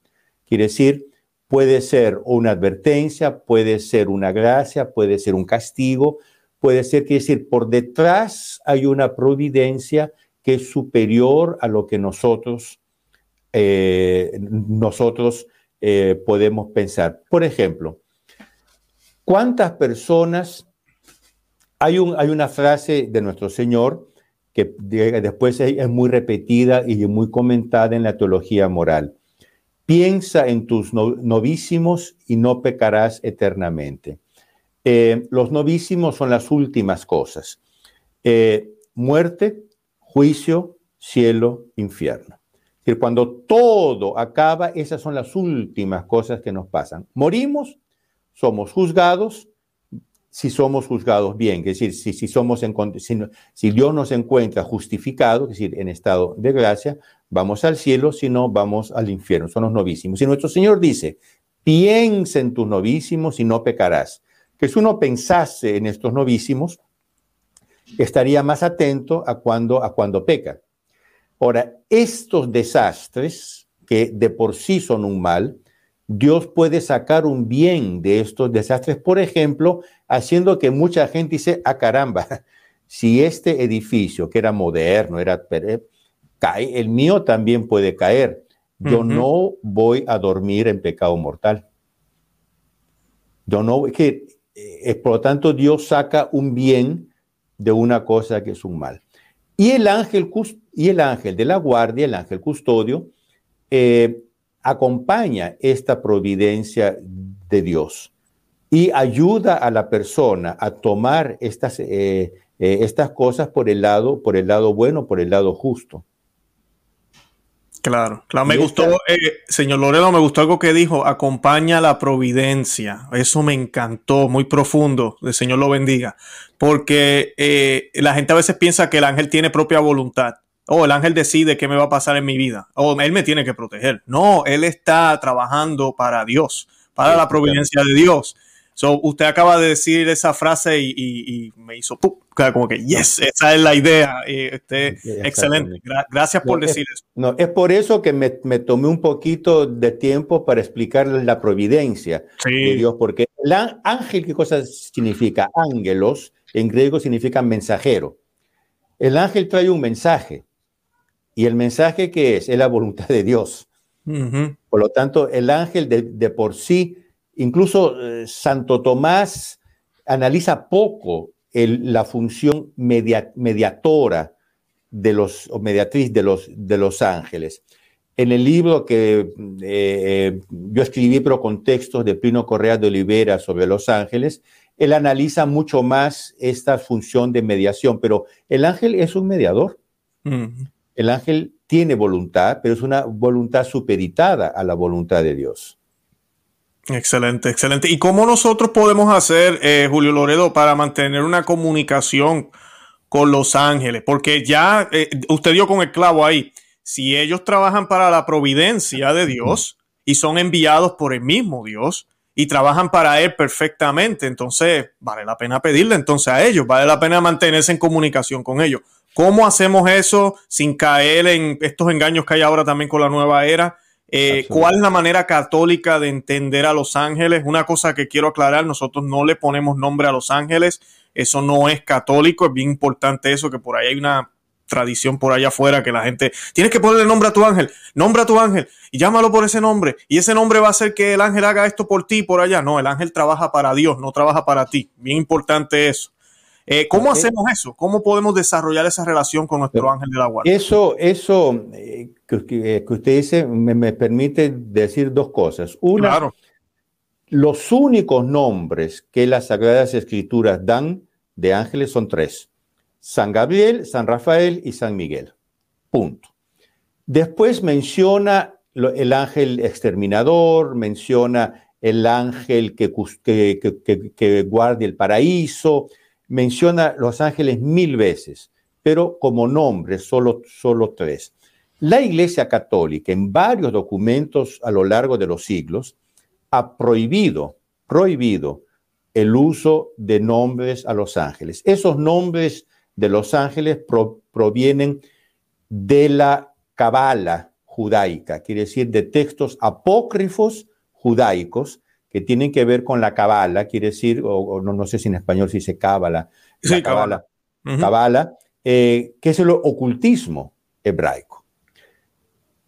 Quiere decir, puede ser una advertencia, puede ser una gracia, puede ser un castigo, puede ser, que decir, por detrás hay una providencia que es superior a lo que nosotros, eh, nosotros eh, podemos pensar. Por ejemplo, ¿cuántas personas, hay, un, hay una frase de nuestro Señor que después es muy repetida y muy comentada en la teología moral. Piensa en tus novísimos y no pecarás eternamente. Eh, los novísimos son las últimas cosas. Muerte, juicio, cielo, infierno. Es decir, cuando todo acaba, esas son las últimas cosas que nos pasan. Morimos, somos juzgados, si somos juzgados bien, es decir, si, somos en, si, Dios nos encuentra justificado, es decir, en estado de gracia, vamos al cielo, si no, vamos al infierno, son los novísimos. Y nuestro Señor dice, piensa en tus novísimos y no pecarás. Que si uno pensase en estos novísimos, estaría más atento a cuando, a cuando peca. Ahora, estos desastres, que de por sí son un mal, Dios puede sacar un bien de estos desastres, por ejemplo, haciendo que mucha gente dice, ah caramba, (laughs) si este edificio que era moderno, era cae, el mío también puede caer. Yo no voy a dormir en pecado mortal. Yo no, que, eh, por lo tanto, Dios saca un bien de una cosa que es un mal. Y el ángel, y el ángel de la guardia, el ángel custodio, eh, acompaña esta providencia de Dios y ayuda a la persona a tomar estas, eh, eh, estas cosas por el, lado, por el lado bueno, por el lado justo. Claro, claro, me gustó, eh, señor Loredo, me gustó algo que dijo, acompaña la providencia. Eso me encantó, muy profundo, el Señor lo bendiga, porque la gente a veces piensa que el ángel tiene propia voluntad oh, el ángel decide qué me va a pasar en mi vida, o oh, él me tiene que proteger. No, él está trabajando para Dios, para la providencia de Dios. So, usted acaba de decir esa frase y, me hizo como que, yes, esa es la idea. Este, excelente. gracias por decir eso. No, es por eso que me, tomé un poquito de tiempo para explicarles la providencia de Dios, porque el ángel, ¿qué cosa significa? Ángelos, en griego significa mensajero. El ángel trae un mensaje. Y el mensaje que es, es la voluntad de Dios. Por lo tanto, el ángel de, por sí, incluso eh, Santo Tomás analiza poco la función mediatora de los, o mediatriz de los, de los ángeles. En el libro que eh, yo escribí, pero con textos de Plino Correa de Olivera sobre los ángeles, él analiza mucho más esta función de mediación, pero el ángel es un mediador. El ángel tiene voluntad, pero es una voluntad supeditada a la voluntad de Dios. Excelente, excelente. ¿Y cómo nosotros podemos hacer, eh, Julio Loredo, para mantener una comunicación con los ángeles? Porque ya eh, usted dio con el clavo ahí. Si ellos trabajan para la providencia de Dios y son enviados por el mismo Dios y trabajan para Él perfectamente, entonces vale la pena pedirle entonces a ellos, vale la pena mantenerse en comunicación con ellos. ¿Cómo hacemos eso sin caer en estos engaños que hay ahora también con la nueva era? Eh, ¿Cuál es la manera católica de entender a los ángeles? Una cosa que quiero aclarar, nosotros no le ponemos nombre a los ángeles, eso no es católico, es bien importante eso, que por ahí hay una tradición por allá afuera que la gente, tienes que ponerle nombre a tu ángel, nombra a tu ángel y llámalo por ese nombre y ese nombre va a hacer que el ángel haga esto por ti por allá. No, el ángel trabaja para Dios, no trabaja para ti. Bien importante eso. Eh, ¿Cómo hacemos eso? ¿Cómo podemos desarrollar esa relación con nuestro ángel de la guardia? Eso, eso eh, que, usted dice me, permite decir dos cosas. Una, los únicos nombres que las Sagradas Escrituras dan de ángeles son tres. San Gabriel, San Rafael y San Miguel. Punto. Después menciona el ángel exterminador, menciona el ángel que, que, que guarda el paraíso, menciona los ángeles mil veces, pero como nombre solo, solo tres. La Iglesia Católica en varios documentos a lo largo de los siglos ha prohibido, prohibido el uso de nombres a los ángeles. Esos nombres de los ángeles provienen de la cabala judaica, quiere decir de textos apócrifos judaicos que tienen que ver con la cabala, quiere decir, o, no, no, sé si en español se dice cábala, sí, cabala, cabala eh, que es el ocultismo hebraico.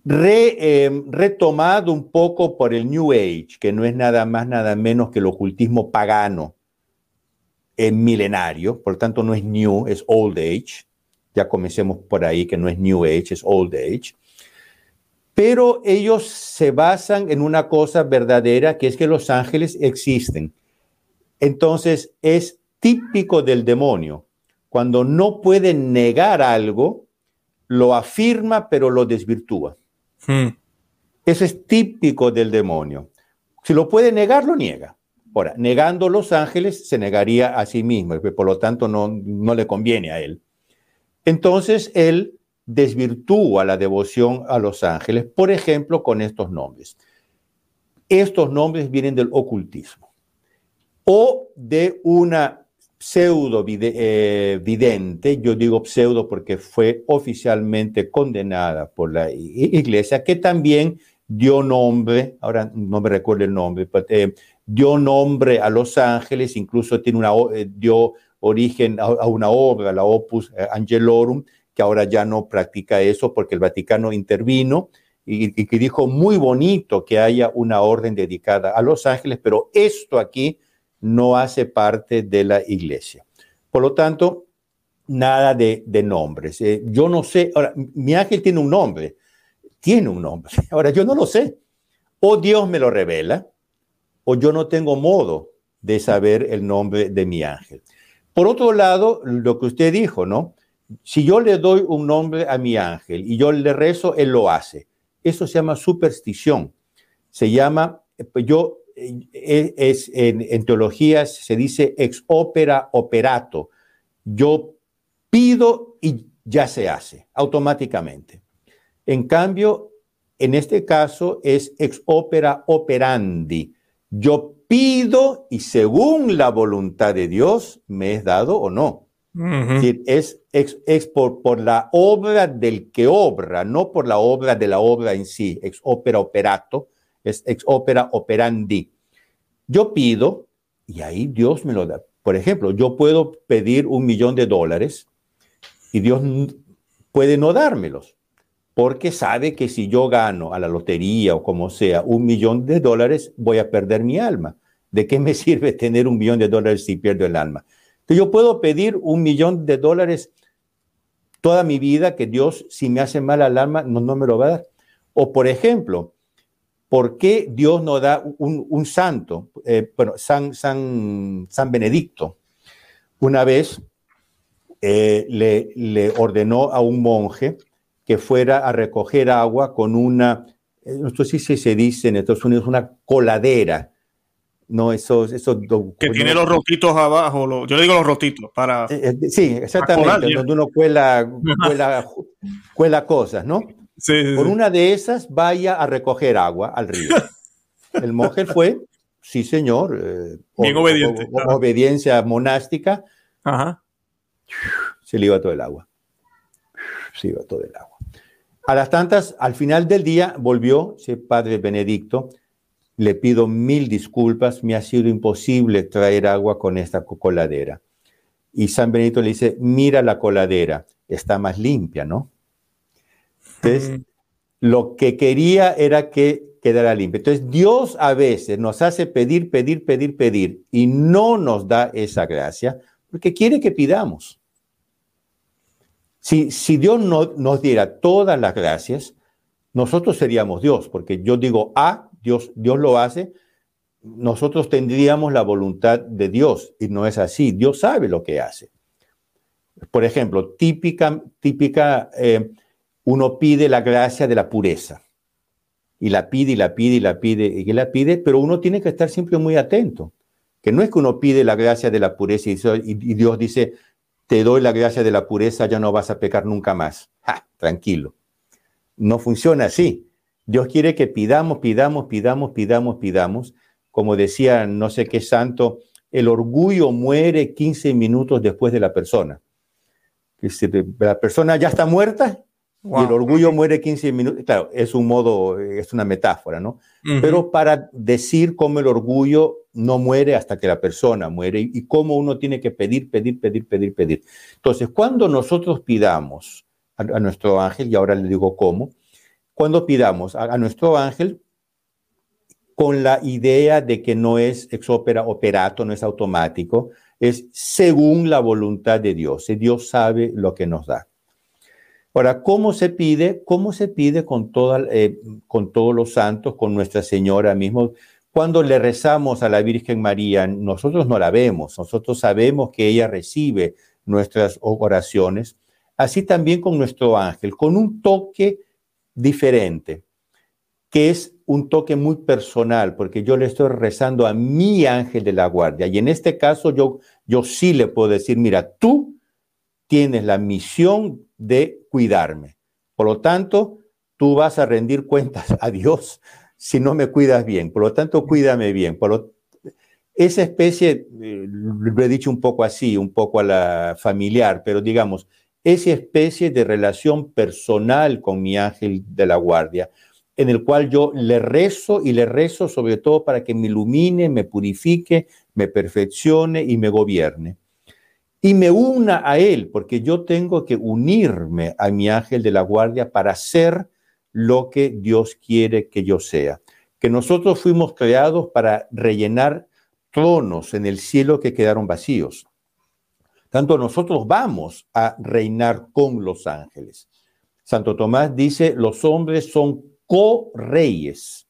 Re, em, retomado un poco por el New Age, que no es nada más, nada menos que el ocultismo pagano en milenario, por tanto no es New, es Old Age. Ya comencemos por ahí, que no es New Age, es Old Age pero ellos se basan en una cosa verdadera, que es que los ángeles existen. Entonces, es típico del demonio. Cuando no puede negar algo, lo afirma, pero lo desvirtúa. Hmm. Eso es típico del demonio. Si lo puede negar, lo niega. Ahora, negando los ángeles, se negaría a sí mismo, por lo tanto no, no le conviene a él. Entonces, él desvirtúa la devoción a los ángeles, por ejemplo, con estos nombres. Estos nombres vienen del ocultismo o de una pseudo eh, vidente, yo digo pseudo porque fue oficialmente condenada por la iglesia, que también dio nombre, ahora no me recuerdo el nombre, eh, dio nombre a los ángeles, incluso tiene una, eh, dio origen a, una obra, la Opus Angelorum, que ahora ya no practica eso porque el Vaticano intervino y, que dijo muy bonito que haya una orden dedicada a los ángeles, pero esto aquí no hace parte de la iglesia. Por lo tanto, nada de, nombres. Eh, yo no sé, ahora, mi ángel tiene un nombre, tiene un nombre, (laughs) ahora yo no lo sé. O Dios me lo revela, o yo no tengo modo de saber el nombre de mi ángel. Por otro lado, lo que usted dijo, ¿no? Si yo le doy un nombre a mi ángel y yo le rezo, él lo hace. Eso se llama superstición. Se llama, pues yo, eh, es, en, en teología se dice ex opera operato. Yo pido y ya se hace automáticamente. En cambio, en este caso es ex opera operandi. Yo pido y según la voluntad de Dios me es dado o no es, por, por, la obra del que obra, no por la obra de la obra en sí, ex opera operato, es ex opera operandi. Yo pido y ahí Dios me lo da. Por ejemplo, yo puedo pedir un millón de dólares y Dios puede no dármelos, porque sabe que si yo gano a la lotería o como sea un millón de dólares, voy a perder mi alma. ¿De qué me (laughs) sirve tener un millón de dólares si pierdo el alma? Yo puedo pedir un millón de dólares toda mi vida que Dios, si me hace mal al alma, no, no me lo va a dar. O por ejemplo, ¿por qué Dios no da un, santo? Eh, bueno, San, San, San Benedicto. Una vez eh, le, le, ordenó a un monje que fuera a recoger agua con una, no sé si se dice en Estados Unidos, una coladera no esos, esos que tiene los rotitos abajo, yo digo los rotitos para... Eh, eh, sí, exactamente, donde uno (laughs) cuela, cuela, cosas, ¿no? Sí, Por una de esas vaya a recoger agua al río. (laughs) El monje fue, sí señor, eh, bien obediente. obediencia monástica, Ajá. se le iba todo el agua. Se iba todo el agua. A las tantas, al final del día, volvió, ese padre Benedicto, le pido mil disculpas, me ha sido imposible traer agua con esta coladera. Y San Benito le dice, mira la coladera, está más limpia, ¿no? Entonces, lo que quería era que quedara limpia. Entonces, Dios a veces nos hace pedir, pedir, pedir, pedir y no nos da esa gracia porque quiere que pidamos. Si, si Dios no, nos diera todas las gracias, nosotros seríamos Dios, porque yo digo A, Dios, Dios lo hace, nosotros tendríamos la voluntad de Dios y no es así. Dios sabe lo que hace. Por ejemplo, típica, típica, eh, uno pide la gracia de la pureza y la pide y la pide y la pide y la pide, pero uno tiene que estar siempre muy atento. Que no es que uno pide la gracia de la pureza y, Dios dice, te doy la gracia de la pureza, ya no vas a pecar nunca más. tranquilo. No funciona así. Dios quiere que pidamos, pidamos, pidamos, pidamos, pidamos. Como decía no sé qué santo, el orgullo muere 15 minutos después de la persona. La persona ya está muerta, Y el orgullo muere 15 minutos. Claro, es un modo, es una metáfora, ¿no? Pero para decir cómo el orgullo no muere hasta que la persona muere y, cómo uno tiene que pedir, pedir, pedir, pedir, pedir. Entonces, cuando nosotros pidamos a, nuestro ángel, y ahora le digo cómo, cuando pidamos a, nuestro ángel con la idea de que no es ex opera operato, no es automático, es según la voluntad de Dios. Dios sabe lo que nos da. Ahora, ¿cómo se pide? ¿Cómo se pide con, eh, con todos los santos, con Nuestra Señora mismo? Cuando le rezamos a la Virgen María, nosotros no la vemos, nosotros sabemos que ella recibe nuestras oraciones, así también con nuestro ángel, con un toque diferente, que es un toque muy personal, porque yo le estoy rezando a mi ángel de la guardia. Y en este caso yo, yo sí le puedo decir, mira, tú tienes la misión de cuidarme. Por lo tanto, tú vas a rendir cuentas a Dios si no me cuidas bien. Por lo tanto, cuídame bien. Por esa especie, eh, lo he dicho un poco así, un poco a la familiar, pero digamos, esa especie de relación personal con mi ángel de la guardia, en el cual yo le rezo y le rezo sobre todo para que me ilumine, me purifique, me perfeccione y me gobierne y me una a Él, porque yo tengo que unirme a mi ángel de la guardia para ser lo que Dios quiere que yo sea. Que nosotros fuimos creados para rellenar tronos en el cielo que quedaron vacíos. Tanto nosotros vamos a reinar con los ángeles. Santo Tomás dice, los hombres son co-reyes,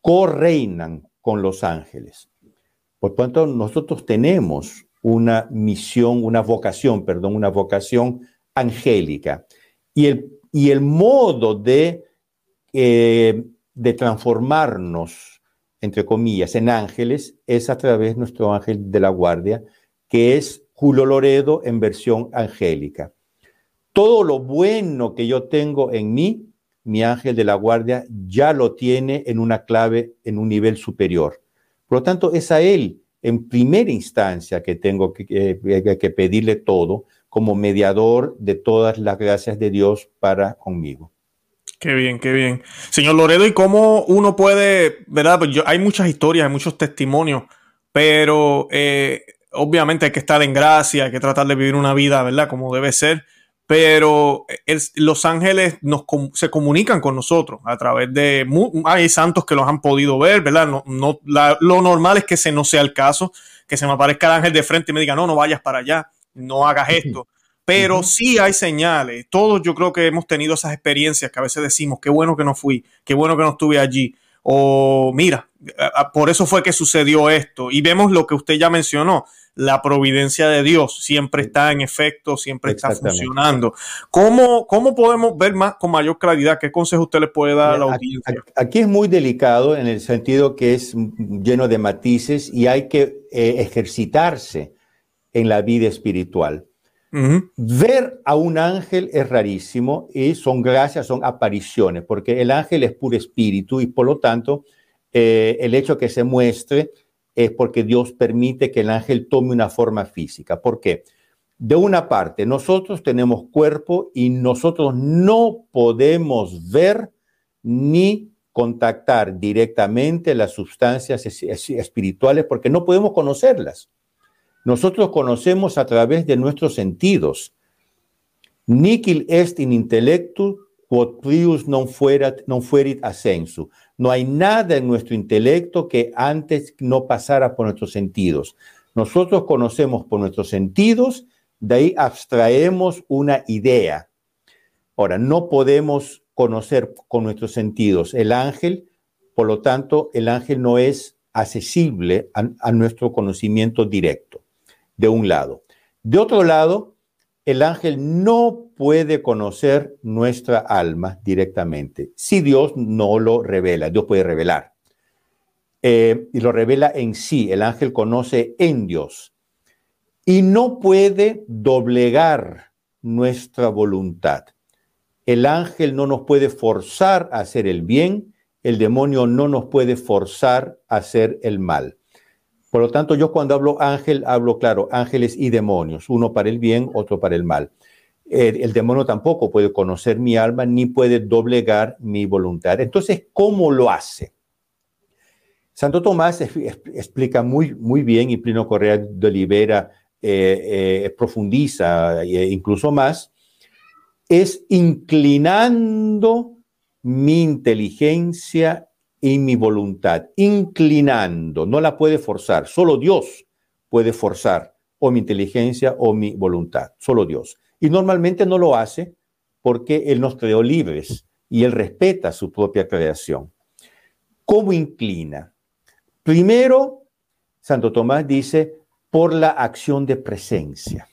co-reinan con los ángeles. Por tanto, nosotros tenemos una misión, una vocación, perdón, una vocación angélica. Y el, y el modo de, eh, de transformarnos, entre comillas, en ángeles es a través de nuestro ángel de la guardia, que es Julio Loredo en versión angélica. Todo lo bueno que yo tengo en mí, mi ángel de la guardia ya lo tiene en una clave, en un nivel superior. Por lo tanto, es a él en primera instancia que tengo que, pedirle todo como mediador de todas las gracias de Dios para conmigo. Qué bien, qué bien. Señor Loredo, ¿y cómo uno puede, verdad? Pues hay muchas historias, hay muchos testimonios, pero eh, obviamente hay que estar en gracia, hay que tratar de vivir una vida, ¿verdad? Como debe ser pero los ángeles nos, se comunican con nosotros a través de... Hay santos que los han podido ver, ¿verdad? No, no, lo normal es que ese no sea el caso, que se me aparezca el ángel de frente y me diga, no, no vayas para allá, no hagas esto. Pero sí hay señales. Todos yo creo que hemos tenido esas experiencias que a veces decimos, qué bueno que no fui, qué bueno que no estuve allí. O mira, por eso fue que sucedió esto. Y vemos lo que usted ya mencionó la providencia de Dios siempre está en efecto, siempre está funcionando. ¿Cómo, ¿Cómo podemos ver más con mayor claridad? ¿Qué consejo usted le puede dar a la audiencia? Aquí es muy delicado en el sentido que es lleno de matices y hay que eh, ejercitarse en la vida espiritual. Ver a un ángel es rarísimo y son gracias, son apariciones, porque el ángel es puro espíritu y por lo tanto eh, el hecho que se muestre es porque Dios permite que el ángel tome una forma física. ¿Por qué? De una parte, nosotros tenemos cuerpo y nosotros no podemos ver ni contactar directamente las sustancias espirituales porque no podemos conocerlas. Nosotros conocemos a través de nuestros sentidos. Nihil est in intellectu quod prius non fuerat, non fuerit ascensu. No hay nada en nuestro intelecto que antes no pasara por nuestros sentidos. Nosotros conocemos por nuestros sentidos, de ahí abstraemos una idea. Ahora, no podemos conocer con nuestros sentidos el ángel, por lo tanto, el ángel no es accesible a nuestro conocimiento directo, de un lado. De otro lado, el ángel no puede conocer nuestra alma directamente si Dios no lo revela. Dios puede revelar. Eh, y lo revela en sí. El ángel conoce en Dios. Y no puede doblegar nuestra voluntad. El ángel no nos puede forzar a hacer el bien. El demonio no nos puede forzar a hacer el mal. Por lo tanto, yo cuando hablo ángel, hablo, claro, ángeles y demonios, uno para el bien, otro para el mal. el demonio tampoco puede conocer mi alma ni puede doblegar mi voluntad. Entonces, ¿cómo lo hace? Santo Tomás explica muy, muy bien y Plino Correa de Olivera eh, eh, profundiza e incluso más, es inclinando mi inteligencia y mi voluntad, inclinando, no la puede forzar, solo Dios puede forzar o mi inteligencia o mi voluntad, solo Dios. Y normalmente no lo hace porque Él nos creó libres y Él respeta su propia creación. ¿Cómo inclina? Primero, Santo Tomás dice, por la acción de presencia.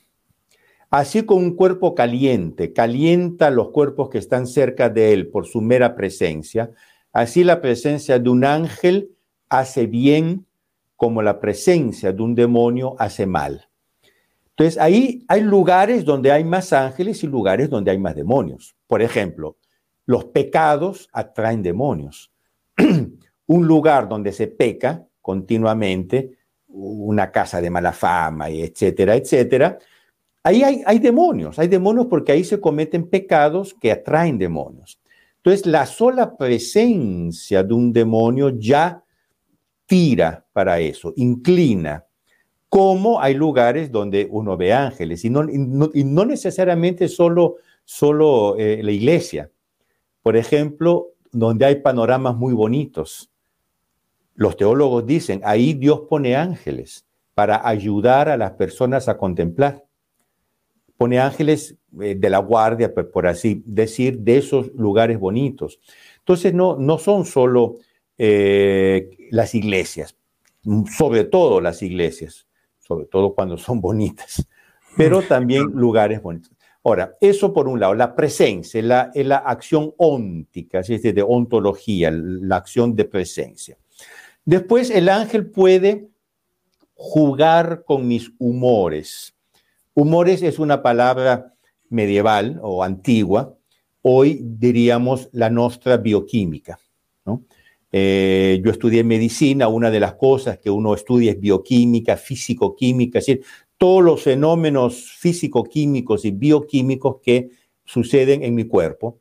Así como un cuerpo caliente calienta los cuerpos que están cerca de él por su mera presencia, así la presencia de un ángel hace bien como la presencia de un demonio hace mal. Entonces, ahí hay lugares donde hay más ángeles y lugares donde hay más demonios. Por ejemplo, los pecados atraen demonios. (clears throat) un lugar donde se peca continuamente, una casa de mala fama, y etcétera, etcétera, ahí hay, hay demonios, hay demonios porque ahí se cometen pecados que atraen demonios. Entonces, la sola presencia de un demonio ya tira para eso, inclina. Como hay lugares donde uno ve ángeles y no, necesariamente solo, solo eh, la iglesia. Por ejemplo, donde hay panoramas muy bonitos, los teólogos dicen, ahí Dios pone ángeles para ayudar a las personas a contemplar. Pone ángeles eh, de la guardia, por así decir, de esos lugares bonitos. Entonces, no, no son solo eh, las iglesias, sobre todo las iglesias, sobre todo cuando son bonitas, pero (laughs) también lugares bonitos. Ahora, eso por un lado, la presencia, la, la acción óntica, es decir, de ontología, la acción de presencia. Después el ángel puede jugar con mis humores. Humores es una palabra medieval o antigua. Hoy diríamos la nuestra bioquímica. Eh, yo estudié medicina, una de las cosas que uno estudia es bioquímica, físico-química, es decir, todos los fenómenos físico-químicos y bioquímicos que suceden en mi cuerpo,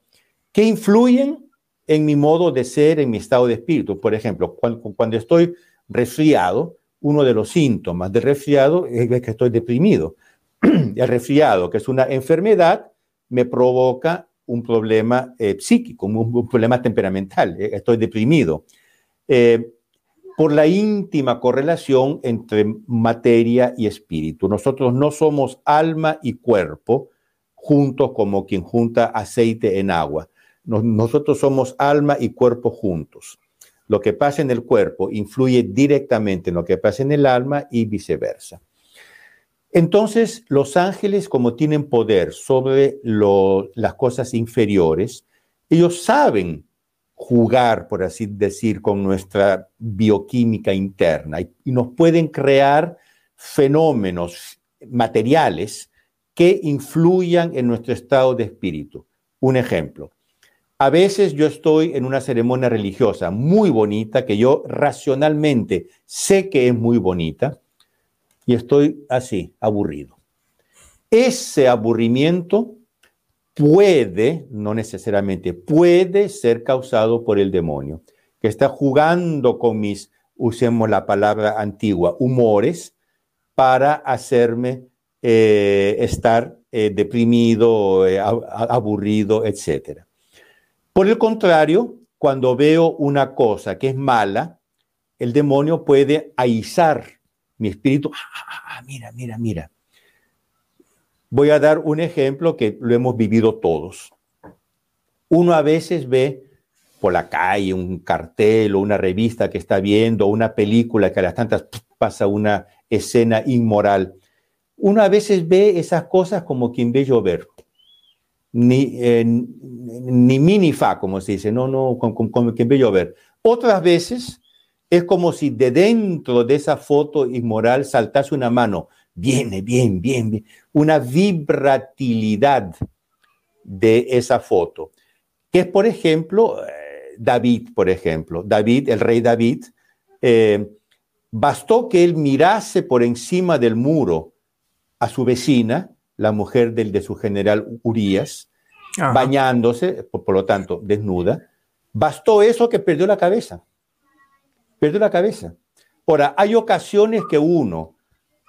que influyen en mi modo de ser, en mi estado de espíritu. Por ejemplo, cuando, estoy resfriado, uno de los síntomas de resfriado es que estoy deprimido. (clears throat) El resfriado, que es una enfermedad, me provoca un problema eh, psíquico, un, problema temperamental. Eh, estoy deprimido. Eh, por la íntima correlación entre materia y espíritu. Nosotros no somos alma y cuerpo juntos como quien junta aceite en agua nosotros somos alma y cuerpo juntos. Lo que pasa en el cuerpo influye directamente en lo que pasa en el alma y viceversa. Entonces, los ángeles, como tienen poder sobre las cosas inferiores, ellos saben jugar, por así decir, con nuestra bioquímica interna y nos pueden crear fenómenos materiales que influyan en nuestro estado de espíritu. Un ejemplo, a veces yo estoy en una ceremonia religiosa muy bonita, que yo racionalmente sé que es muy bonita, y estoy así, aburrido. Ese aburrimiento puede, no necesariamente, puede ser causado por el demonio, que está jugando con mis, usemos la palabra antigua, humores, para hacerme eh, estar eh, deprimido, eh, aburrido, etcétera. Por el contrario, cuando veo una cosa que es mala, el demonio puede aizar mi espíritu. Ah, ah, ah, mira, mira, mira. Voy a dar un ejemplo que lo hemos vivido todos. Uno a veces ve por la calle un cartel o una revista que está viendo, una película que a las tantas pasa una escena inmoral. Uno a veces ve esas cosas como quien ve llover ni, eh, ni mini fa, como se dice, no, no, con, con, que bello ver. Otras veces es como si de dentro de esa foto inmoral saltase una mano. Viene, bien, bien, bien. Una vibratilidad de esa foto. Que es, por ejemplo, eh, David, por ejemplo. David, el rey David, eh, bastó que él mirase por encima del muro a su vecina la mujer del, de su general Urias, bañándose, por, por, lo tanto, desnuda. Bastó eso que perdió la cabeza. Perdió la cabeza. Ahora, hay ocasiones que uno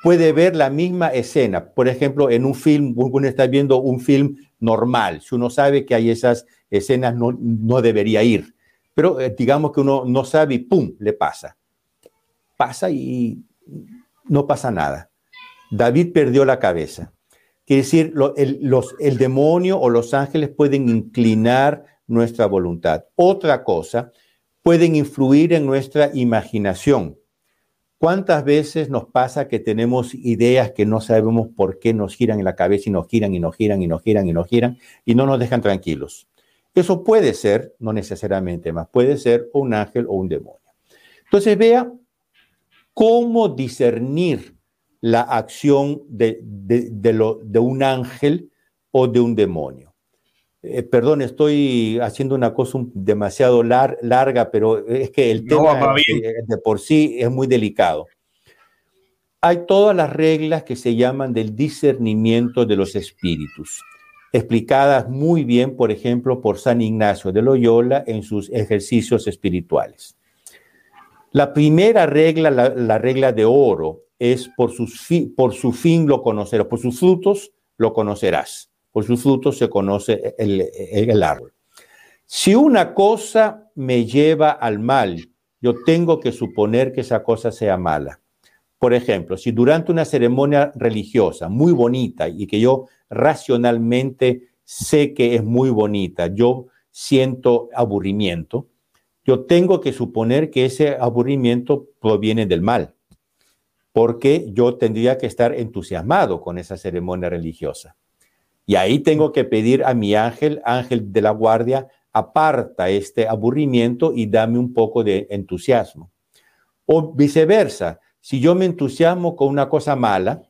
puede ver la misma escena. Por ejemplo, en un film, uno está viendo un film normal. Si uno sabe que hay esas escenas, no, no debería ir. Pero eh, digamos que uno no sabe y ¡pum! le pasa. Pasa y no pasa nada. David perdió la cabeza. Quiere decir, el, demonio o los ángeles pueden inclinar nuestra voluntad. Otra cosa, pueden influir en nuestra imaginación. ¿Cuántas veces nos pasa que tenemos ideas que no sabemos por qué nos giran en la cabeza y nos giran y nos giran y nos giran y nos giran y no nos dejan tranquilos? Eso puede ser, no necesariamente más, puede ser un ángel o un demonio. Entonces vea cómo discernir la acción de, de un ángel o de un demonio. Eh, perdón, estoy haciendo una cosa demasiado larga, pero es que el tema de por sí es muy delicado. Hay todas las reglas que se llaman del discernimiento de los espíritus, explicadas muy bien, por ejemplo, por San Ignacio de Loyola en sus ejercicios espirituales. La primera regla, la, regla de oro, es por, sus por su fin lo conocerás, por sus frutos lo conocerás. Por sus frutos se conoce el, el árbol. Si una cosa me lleva al mal, yo tengo que suponer que esa cosa sea mala. Por ejemplo, si durante una ceremonia religiosa muy bonita y que yo racionalmente sé que es muy bonita, yo siento aburrimiento, yo tengo que suponer que ese aburrimiento proviene del mal, porque yo tendría que estar entusiasmado con esa ceremonia religiosa. Y ahí tengo que pedir a mi ángel, ángel de la guardia, aparta este aburrimiento y dame un poco de entusiasmo. O viceversa, si yo me entusiasmo con una cosa mala,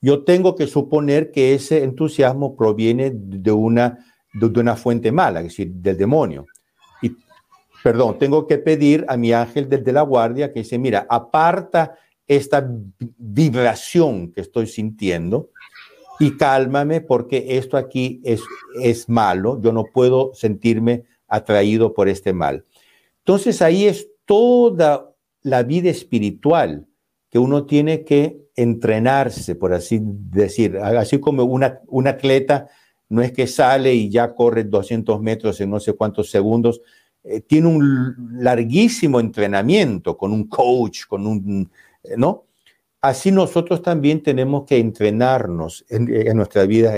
yo tengo que suponer que ese entusiasmo proviene de una, de una fuente mala, es decir, del demonio perdón, tengo que pedir a mi ángel desde la guardia que dice, mira, aparta esta vibración que estoy sintiendo y cálmame porque esto aquí es, es malo, yo no puedo sentirme atraído por este mal. Entonces ahí es toda la vida espiritual que uno tiene que entrenarse, por así decir, así como un atleta no es que sale y ya corre 200 metros en no sé cuántos segundos, eh, tiene un larguísimo entrenamiento con un coach, con un, ¿no? Así nosotros también tenemos que entrenarnos en, nuestra vida,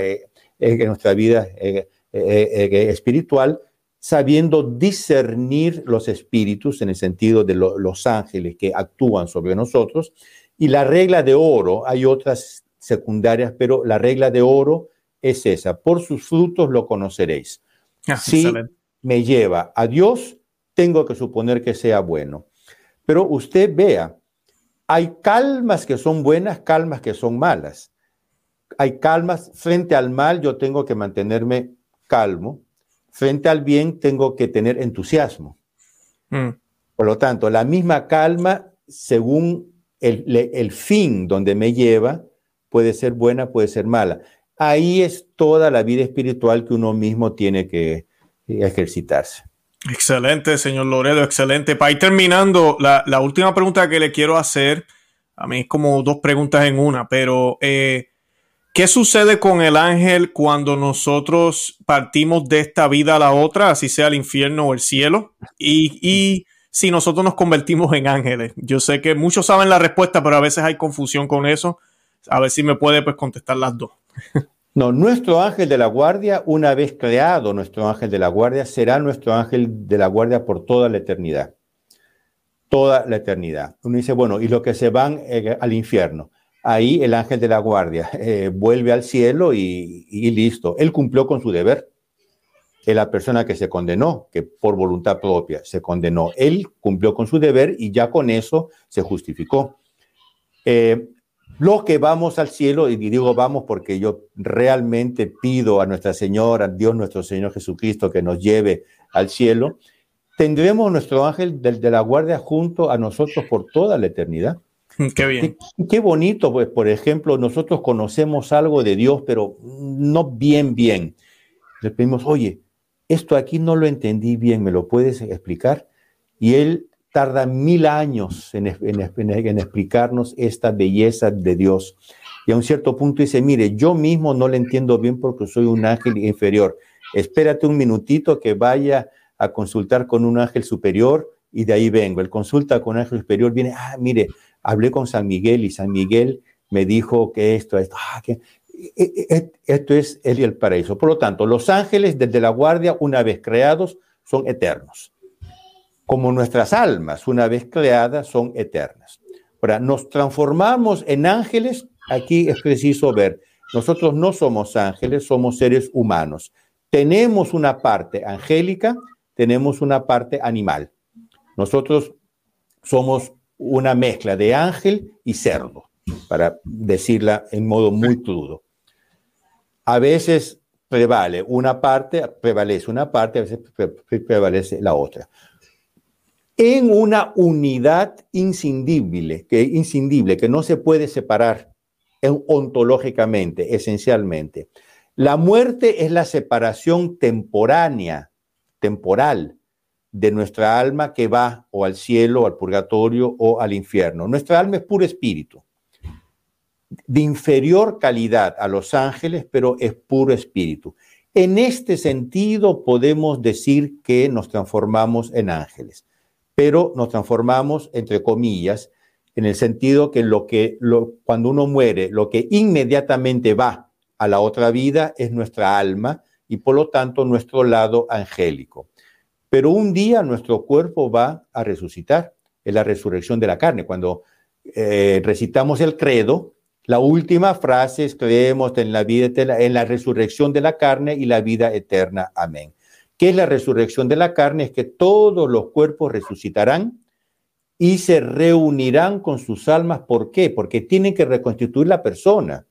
en nuestra vida eh, espiritual, sabiendo discernir los espíritus en el sentido de los ángeles que actúan sobre nosotros. Y la regla de oro, hay otras secundarias, pero la regla de oro es esa, por sus frutos lo conoceréis. Ah, sí, me lleva a Dios, tengo que suponer que sea bueno. Pero usted vea, hay calmas que son buenas, calmas que son malas. Hay calmas frente al mal, yo tengo que mantenerme calmo. Frente al bien, tengo que tener entusiasmo. Mm. Por lo tanto, la misma calma, según el, el fin donde me lleva, puede ser buena, puede ser mala. Ahí es toda la vida espiritual que uno mismo tiene que, ejercitarse. Excelente, señor Loredo, excelente. Para ir terminando, la, última pregunta que le quiero hacer, a mí es como dos preguntas en una, pero eh, ¿qué sucede con el ángel cuando nosotros partimos de esta vida a la otra, así sea el infierno o el cielo? Y, y si nosotros nos convertimos en ángeles. Yo sé que muchos saben la respuesta, pero a veces hay confusión con eso. A ver si me puede pues, contestar las dos. (laughs) No, nuestro ángel de la guardia, una vez creado nuestro ángel de la guardia, será nuestro ángel de la guardia por toda la eternidad. Toda la eternidad. Uno dice, bueno, y los que se van eh, al infierno. Ahí el ángel de la guardia (laughs) eh, vuelve al cielo y, listo. Él cumplió con su deber. Es la persona que se condenó, que por voluntad propia se condenó. Él cumplió con su deber y ya con eso se justificó. Eh, los que vamos al cielo, y digo vamos porque yo realmente pido a Nuestra Señora, Dios nuestro Señor Jesucristo, que nos lleve al cielo, tendremos nuestro ángel de, la guardia junto a nosotros por toda la eternidad. (laughs) Qué bien. Qué, bonito, pues, por ejemplo, nosotros conocemos algo de Dios, pero no bien, bien. Le pedimos, oye, esto aquí no lo entendí bien, ¿me lo puedes explicar? Y él tarda mil años en, explicarnos esta belleza de Dios. Y a un cierto punto dice, mire, yo mismo no le entiendo bien porque soy un ángel inferior. Espérate un minutito que vaya a consultar con un ángel superior y de ahí vengo. El consulta con ángel superior viene, ah, mire, hablé con San Miguel y San Miguel me dijo que esto, esto, ah, que e, e, e, esto es el paraíso. Por lo tanto, los ángeles desde la guardia, una vez creados, son eternos. Como nuestras almas, una vez creadas, son eternas. Ahora, nos transformamos en ángeles, aquí es preciso ver, nosotros no somos ángeles, somos seres humanos. Tenemos una parte angélica, tenemos una parte animal. Nosotros somos una mezcla de ángel y cerdo, para decirla en modo muy crudo. A veces prevale una parte, prevalece una parte, a veces prevalece la otra. En una unidad inscindible, que, que no se puede separar ontológicamente, esencialmente. La muerte es la separación temporánea, temporal, de nuestra alma que va o al cielo, al purgatorio o al infierno. Nuestra alma es puro espíritu, de inferior calidad a los ángeles, pero es puro espíritu. En este sentido podemos decir que nos transformamos en ángeles, pero nos transformamos, entre comillas, en el sentido que, lo que cuando uno muere, lo que inmediatamente va a la otra vida es nuestra alma y por lo tanto nuestro lado angélico. Pero un día nuestro cuerpo va a resucitar, es la resurrección de la carne. Cuando eh, recitamos el credo, la última frase es creemos en la vida en la resurrección de la carne y la vida eterna. Amén. ¿Qué es la resurrección de la carne? Es que todos los cuerpos resucitarán y se reunirán con sus almas. ¿Por qué? Porque tienen que reconstituir la persona.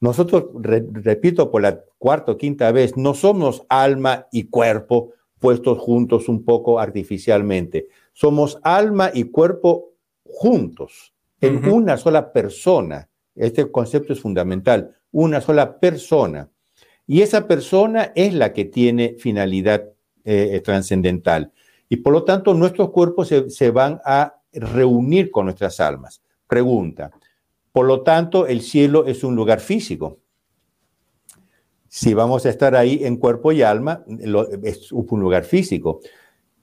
Nosotros, repito por la cuarta o quinta vez, no somos alma y cuerpo, puestos juntos un poco artificialmente. Somos alma y cuerpo juntos, en una sola persona. Este concepto es fundamental, una sola persona. Y esa persona es la que tiene finalidad eh, eh, trascendental. Y por lo tanto, nuestros cuerpos se, se van a reunir con nuestras almas. Pregunta. Por lo tanto, el cielo es un lugar físico si vamos a estar ahí en cuerpo y alma, es un lugar físico.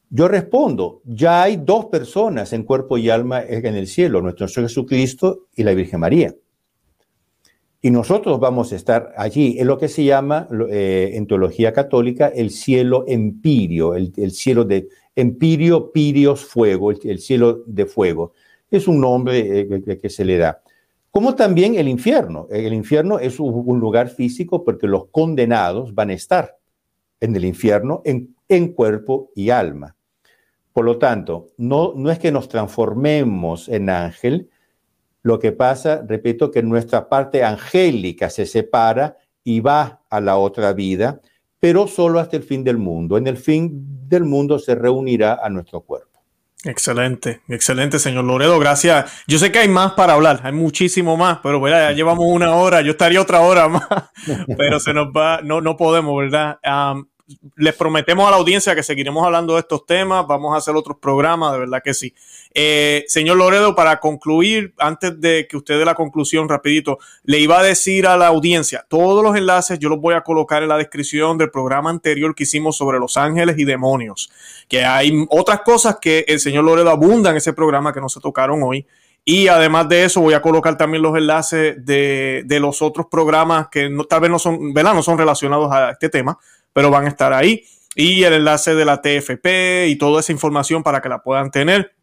Yo respondo, ya hay dos personas en cuerpo y alma en el cielo, nuestro Señor Jesucristo y la Virgen María. Y nosotros vamos a estar allí, en lo que se llama eh, en teología católica el cielo empirio, el, cielo de empirio, pirios, fuego, el, cielo de fuego. Es un nombre eh, que se le da como también el infierno. El infierno es un lugar físico porque los condenados van a estar en el infierno en, cuerpo y alma. Por lo tanto, no, no es que nos transformemos en ángel, lo que pasa, repito, que nuestra parte angélica se separa y va a la otra vida, pero solo hasta el fin del mundo. En el fin del mundo se reunirá a nuestro cuerpo. Excelente, excelente, señor Loredo. Gracias. Yo sé que hay más para hablar, hay muchísimo más, pero ya llevamos una hora, yo estaría otra hora más, (laughs) pero se nos va, no, no podemos, ¿verdad? les prometemos a la audiencia que seguiremos hablando de estos temas, vamos a hacer otros programas, de verdad que sí. Eh, señor Loredo, para concluir, antes de que usted dé la conclusión rapidito, le iba a decir a la audiencia, todos los enlaces yo los voy a colocar en la descripción del programa anterior que hicimos sobre los ángeles y demonios, que hay otras cosas que el señor Loredo abunda en ese programa que no se tocaron hoy. Y además de eso, voy a colocar también los enlaces de, los otros programas que tal vez no son, ¿verdad? no son relacionados a este tema, pero van a estar ahí. Y el enlace de la TFP y toda esa información para que la puedan tener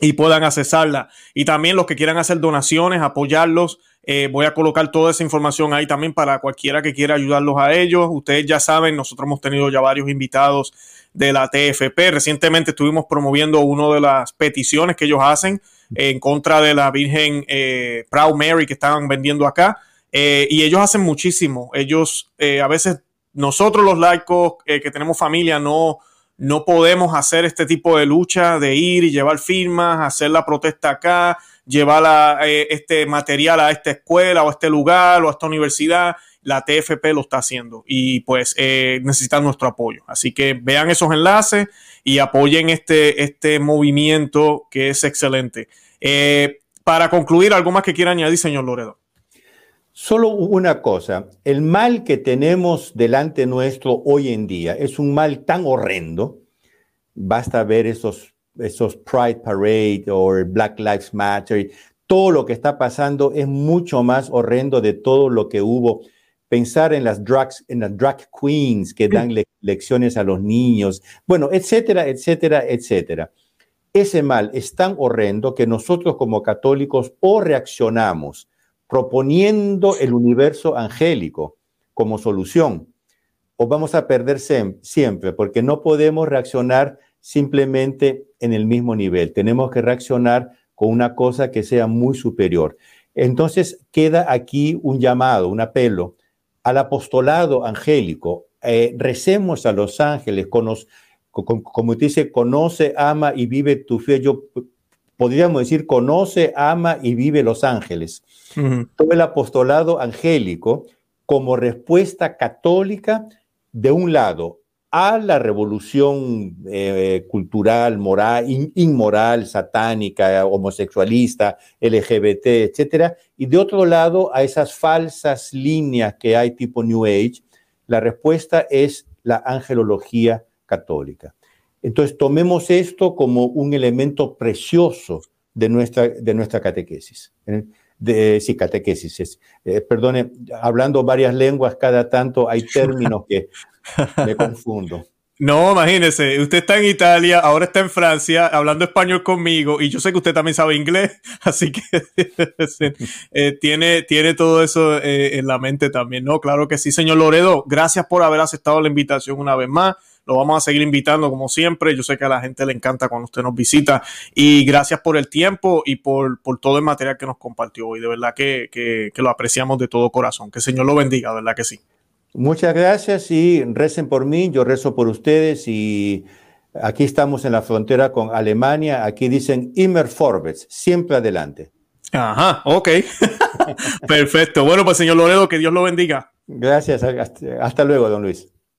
y puedan accesarla. Y también los que quieran hacer donaciones, apoyarlos, eh, voy a colocar toda esa información ahí también para cualquiera que quiera ayudarlos a ellos. Ustedes ya saben, nosotros hemos tenido ya varios invitados de la TFP. Recientemente estuvimos promoviendo una de las peticiones que ellos hacen en contra de la Virgen eh, Proud Mary que estaban vendiendo acá. Eh, y ellos hacen muchísimo. Ellos a veces nosotros los laicos que tenemos familia no, no podemos hacer este tipo de lucha de ir y llevar firmas, hacer la protesta acá, llevar eh, este material a esta escuela o a este lugar o a esta universidad. La TFP lo está haciendo y pues eh, necesitan nuestro apoyo. Así que vean esos enlaces y apoyen este, este movimiento que es excelente. Eh, para concluir, ¿algo más que quiera añadir, señor Loredo? Solo una cosa, el mal que tenemos delante nuestro hoy en día es un mal tan horrendo, basta ver esos, esos Pride Parade o Black Lives Matter, todo lo que está pasando es mucho más horrendo de todo lo que hubo. Pensar en las drugs, en las drag queens que dan lecciones a los niños, bueno, etcétera, etcétera, etcétera. Ese mal es tan horrendo que nosotros como católicos o reaccionamos proponiendo el universo angélico como solución, o vamos a perder siempre, porque no podemos reaccionar simplemente en el mismo nivel, tenemos que reaccionar con una cosa que sea muy superior. Entonces queda aquí un llamado, un apelo al apostolado angélico. Eh, recemos a los ángeles, como dice, conoce, ama y vive tu fe. Yo podríamos decir, conoce, ama y vive los ángeles. Todo el apostolado angélico como respuesta católica, de un lado, a la revolución eh, cultural, moral, inmoral, satánica, homosexualista, LGBT, etcétera, y de otro lado a esas falsas líneas que hay tipo New Age, la respuesta es la angelología católica. Entonces, tomemos esto como un elemento precioso de nuestra, de nuestra catequesis. ¿eh? De, sí, catequesis. Eh, perdone, hablando varias lenguas cada tanto hay (laughs) términos que me confundo. No, imagínese, usted está en Italia, ahora está en Francia, hablando español conmigo, y yo sé que usted también sabe inglés, (laughs) así que (laughs) eh, tiene, tiene todo eso en la mente también, ¿no? Claro que sí, señor Loredo, gracias por haber aceptado la invitación una vez más. Lo vamos a seguir invitando como siempre. Yo sé que a la gente le encanta cuando usted nos visita. Y gracias por el tiempo y por, todo el material que nos compartió hoy. De verdad que, lo apreciamos de todo corazón. Que el Señor lo bendiga, de verdad que sí. Muchas gracias y recen por mí, yo rezo por ustedes y aquí estamos en la frontera con Alemania, aquí dicen Immer Forbes, siempre adelante. Ajá, ok. (laughs) Perfecto. Bueno, pues señor Loredo, que Dios lo bendiga. Gracias, hasta luego, don Luis.